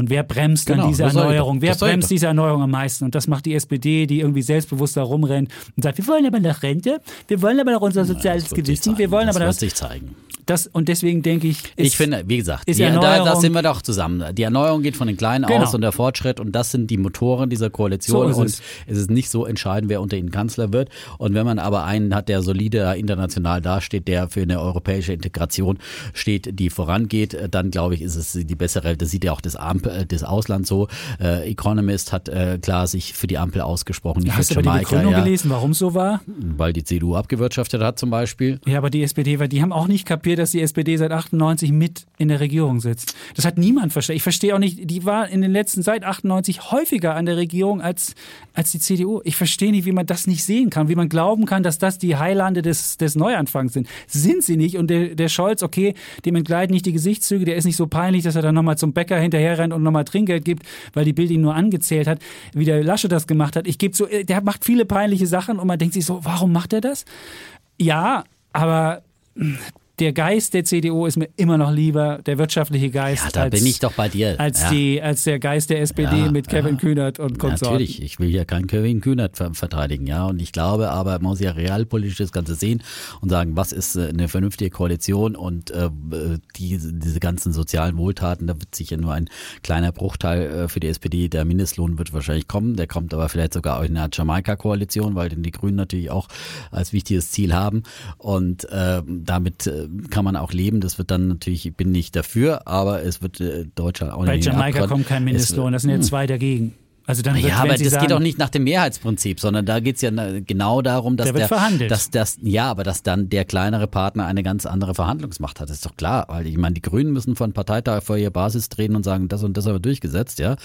Und wer bremst dann Genau, diese das ich doch. Erneuerung? Wer Das bremst diese Erneuerung am meisten? Und das macht die SPD, die irgendwie selbstbewusst da rumrennt und sagt, wir wollen aber nach Rente, wir wollen aber noch unser soziales Das wird Gewissen, wir wollen das aber wird das, sich zeigen. das. Und deswegen denke ich, ist, ich finde, wie gesagt, die, da, da Erneuerung- sind wir doch zusammen. Die Erneuerung geht von den Kleinen Genau. aus und der Fortschritt und das sind die Motoren dieser Koalition So und es. es ist nicht so entscheidend, wer unter ihnen Kanzler wird. Und wenn man aber einen hat, der solide international dasteht, der für eine europäische Integration steht, die vorangeht, äh, dann glaube ich, ist es die bessere. Das sieht ja auch das, Ampel, äh, das Ausland so. Äh, Economist hat äh, klar sich für die Ampel ausgesprochen, nicht hast du aber die Jamaika, Begründung ja, gelesen, warum es so war? weil die CDU abgewirtschaftet hat zum Beispiel. Ja, aber die SPD, weil die haben auch nicht kapiert, dass die SPD seit 98 mit in der Regierung sitzt. Das hat niemand verstanden. Ich verstehe auch nicht, die war in den letzten seit 98 häufiger an der Regierung als, als die CDU. Ich verstehe nicht, wie man das nicht sehen kann, wie man glauben kann, dass das die Heilande des, des Neuanfangs sind. Sind sie nicht. Und der, der Scholz, okay, dem entgleiten nicht die Gesichtszüge, der ist nicht so peinlich, dass er dann nochmal zum Bäcker hinterher rennt und nochmal Trinkgeld gibt, weil die Bild ihn nur angezählt hat, wie der Lasche das gemacht hat. Ich gebe so, der macht viele peinliche Sachen und man denkt sich so, warum macht er das? Ja, aber der Geist der CDU ist mir immer noch lieber, der wirtschaftliche Geist. Ja, da als, bin ich doch bei dir. Als, Ja. die, als der Geist der SPD Ja, mit Kevin ja. Kühnert und Konsorten. Natürlich, ich will ja keinen Kevin Kühnert ver verteidigen, ja. Und ich glaube aber, man muss ja realpolitisch das Ganze sehen und sagen, was ist äh, eine vernünftige Koalition und äh, diese, diese ganzen sozialen Wohltaten, da wird sicher nur ein kleiner Bruchteil äh, für die SPD, der Mindestlohn wird wahrscheinlich kommen, der kommt aber vielleicht sogar in einer Jamaika-Koalition, weil den die Grünen natürlich auch als wichtiges Ziel haben und äh, damit äh, kann man auch leben. Das wird dann natürlich, ich bin nicht dafür, aber es wird äh, Deutschland auch Bei nicht Jamaika abtrennen. kommt kein Es- Mindestlohn, das sind ja Hm. zwei dagegen. Also dann wird, Ja, aber das sagen, geht auch nicht nach dem Mehrheitsprinzip, sondern da geht's ja na- genau darum, dass Da wird der, verhandelt. dass das, ja, aber dass dann der kleinere Partner eine ganz andere Verhandlungsmacht hat, das ist doch klar, weil ich meine, die Grünen müssen von Parteitag vor ihre Basis treten und sagen, das und das haben wir durchgesetzt, ja,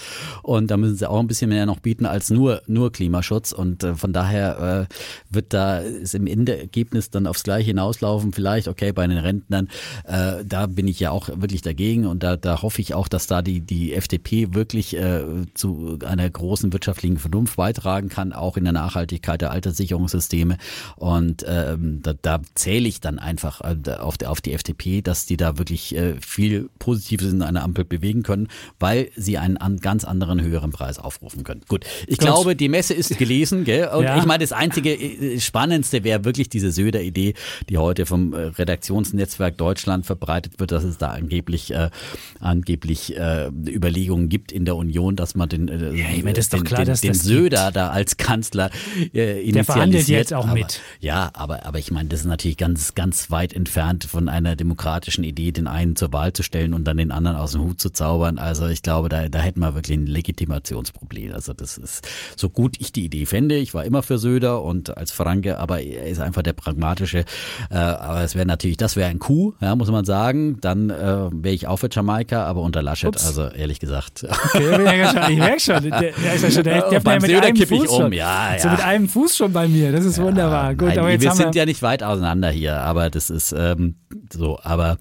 und da müssen sie auch ein bisschen mehr noch bieten als nur nur Klimaschutz. Und äh, von daher äh, wird da ist im Endergebnis dann aufs Gleiche hinauslaufen, vielleicht okay bei den Rentnern, äh, da bin ich ja auch wirklich dagegen. Und da da hoffe ich auch, dass da die die FDP wirklich äh, zu einer großen wirtschaftlichen Vernunft beitragen kann, auch in der Nachhaltigkeit der Alterssicherungssysteme. Und ähm, da, da zähle ich dann einfach äh, auf, die, auf die FDP, dass die da wirklich äh, viel Positives in einer Ampel bewegen können, weil sie einen an, ganz anderen höheren Preis aufrufen können. Gut, ich Gut. glaube, die Messe ist gelesen, gell? Und Ja. ich meine, das einzige äh, Spannendste wäre wirklich diese Söder-Idee, die heute vom äh, Redaktionsnetzwerk Deutschland verbreitet wird, dass es da angeblich äh, angeblich äh, Überlegungen gibt in der Union, dass man den, äh, ich meine, das ist doch den, klar, den, dass den das Söder da als Kanzler äh, initialisiert. verhandelt jetzt auch aber, mit. Ja, aber, aber ich meine, das ist natürlich ganz, ganz weit entfernt von einer demokratischen Idee, den einen zur Wahl zu stellen und dann den anderen aus dem Hut zu zaubern. Also ich glaube, da, da hätten wir wirklich ein Legitimationsproblem. Also das ist so gut ich die Idee fände. Ich war immer für Söder und als Franke, aber er ist einfach der pragmatische. Äh, aber es wäre natürlich, das wäre ein Coup, ja, muss man sagen. Dann äh, wäre ich auch für Jamaika, aber unter Laschet. Ups. Also ehrlich gesagt. Der bin ja schon, ich merke schon, der, der ist ja schon, der, der, Ja, beim mit einem Fuß um, schon. ja, So ja. mit einem Fuß schon bei mir, das ist wunderbar. Gut, Nein, aber jetzt wir sind wir, ja nicht weit auseinander hier, aber das ist ähm, so, aber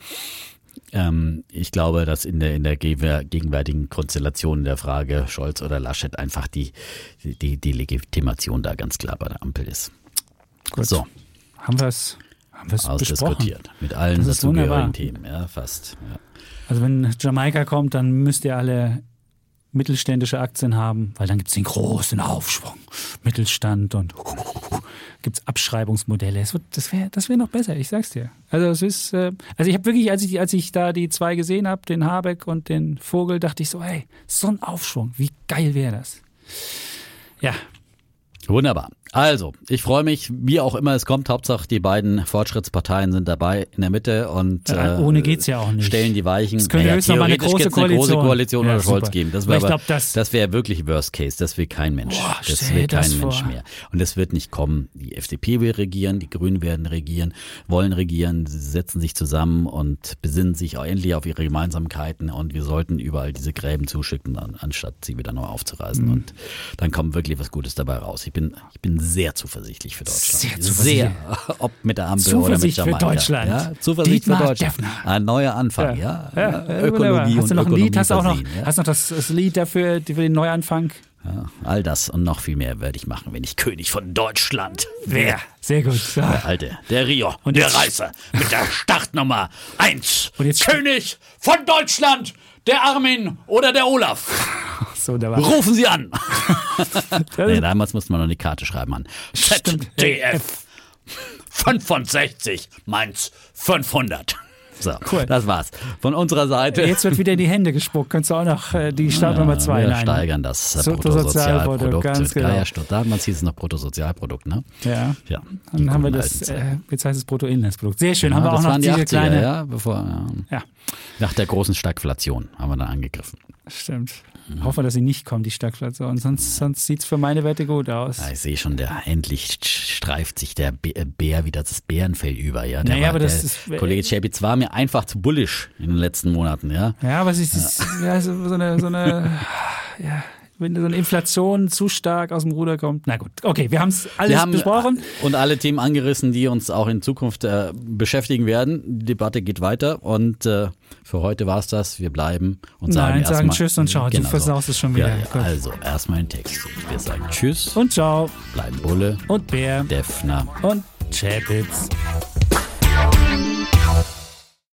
ähm, ich glaube, dass in der in der gegenwär- gegenwärtigen Konstellation der Frage Scholz oder Laschet einfach die die die Legitimation da ganz klar bei der Ampel ist. Gut. So, haben wir es haben ausdiskutiert mit allen dazugehörigen Themen, ja, fast. Ja. Also wenn Jamaika kommt, dann müsst ihr alle mittelständische Aktien haben, weil dann gibt es den großen Aufschwung. Mittelstand und gibt es Abschreibungsmodelle. Das wäre das wär noch besser, ich sag's dir. Also es ist, äh, also ich habe wirklich, als ich, als ich da die zwei gesehen habe, den Habeck und den Vogel, dachte ich so, ey, so ein Aufschwung, wie geil wäre das? Ja, Wunderbar. Also, ich freue mich, wie auch immer es kommt. Hauptsache, die beiden Fortschrittsparteien sind dabei in der Mitte und Ja, äh, ohne geht's ja auch nicht. stellen die Weichen. Es könnte höchstens noch mal eine große gibt's eine große Koalition. Koalition Ja, oder Scholz geben. Das wäre das- das wäre wirklich Worst Case. Das will kein Mensch. Boah, das will dir das kein Mensch mehr. Und das wird nicht kommen. Die FDP will regieren, die Grünen werden regieren, wollen regieren. Sie setzen sich zusammen und besinnen sich auch endlich auf ihre Gemeinsamkeiten. Und wir sollten überall diese Gräben zuschicken, an- anstatt sie wieder neu aufzureißen. Mhm. Und dann kommt wirklich was Gutes dabei raus. Ich bin, ich bin sehr zuversichtlich für Deutschland. Sehr zuversichtlich. Sehr. Ob mit der Ampel oder mit Zuversicht für Jamaika. Deutschland. Ja, Zuversicht Dietmar für Deutschland. Defner. Ein neuer Anfang, ja. ja, ja, Ökologie. Hast und du noch ein Ökonomie Lied? Hast du auch noch, ja. hast noch das, das Lied dafür, für den Neuanfang? Ja, all das und noch viel mehr werde ich machen, wenn ich König von Deutschland Wer? Sehr gut. So. Der Alte, der Rio Und der Reißer mit der Startnummer 1. Und jetzt- König von Deutschland, der Armin oder der Olaf. So, wunderbar. Rufen Sie an. Nee, damals musste man noch eine Karte schreiben an. ZDF 65, Mainz 500. So, Cool. das war's. Von unserer Seite. Jetzt wird wieder in die Hände gespuckt. Kannst du auch noch äh, die Startnummer 2 wir steigern das Bruttosozialprodukt, ganz genau. Ja, ja, stimmt. Damals hieß es noch Bruttosozialprodukt, ne? Ja. Ja. Dann haben wir das, Zeiten. äh, jetzt heißt es Bruttoinlandsprodukt. Sehr schön. Ja, haben wir auch das noch waren die diese 80er, kleine. ja, bevor, ja. Ja, Nach der großen Stagflation haben wir dann angegriffen. stimmt. Mhm. Hoffen wir, dass sie nicht kommt, die Stagflation. Sonst, sonst sieht es für meine Werte gut aus. Ja, ich sehe schon, der endlich streift sich der Bär wieder das Bärenfell über, ja. Der Naja, war, der ist- Kollege Chapitz war mir einfach zu bullisch in den letzten Monaten, ja. Ja, aber es ist, ist ja, so, so eine, so eine ja, wenn so eine Inflation zu stark aus dem Ruder kommt. Na gut, okay, wir haben es alles Wir haben besprochen. und alle Themen angerissen, die uns auch in Zukunft äh, beschäftigen werden. Die Debatte geht weiter und äh, für heute war es das. Wir bleiben und sagen Nein, sagen erstmal Tschüss und ciao. Du Genau so. versaust es schon wieder. Ja, ja, also erstmal ein Text. Wir sagen Tschüss, Und ciao. bleiben Bulle, Und Bär. Defner. Und Chapitz.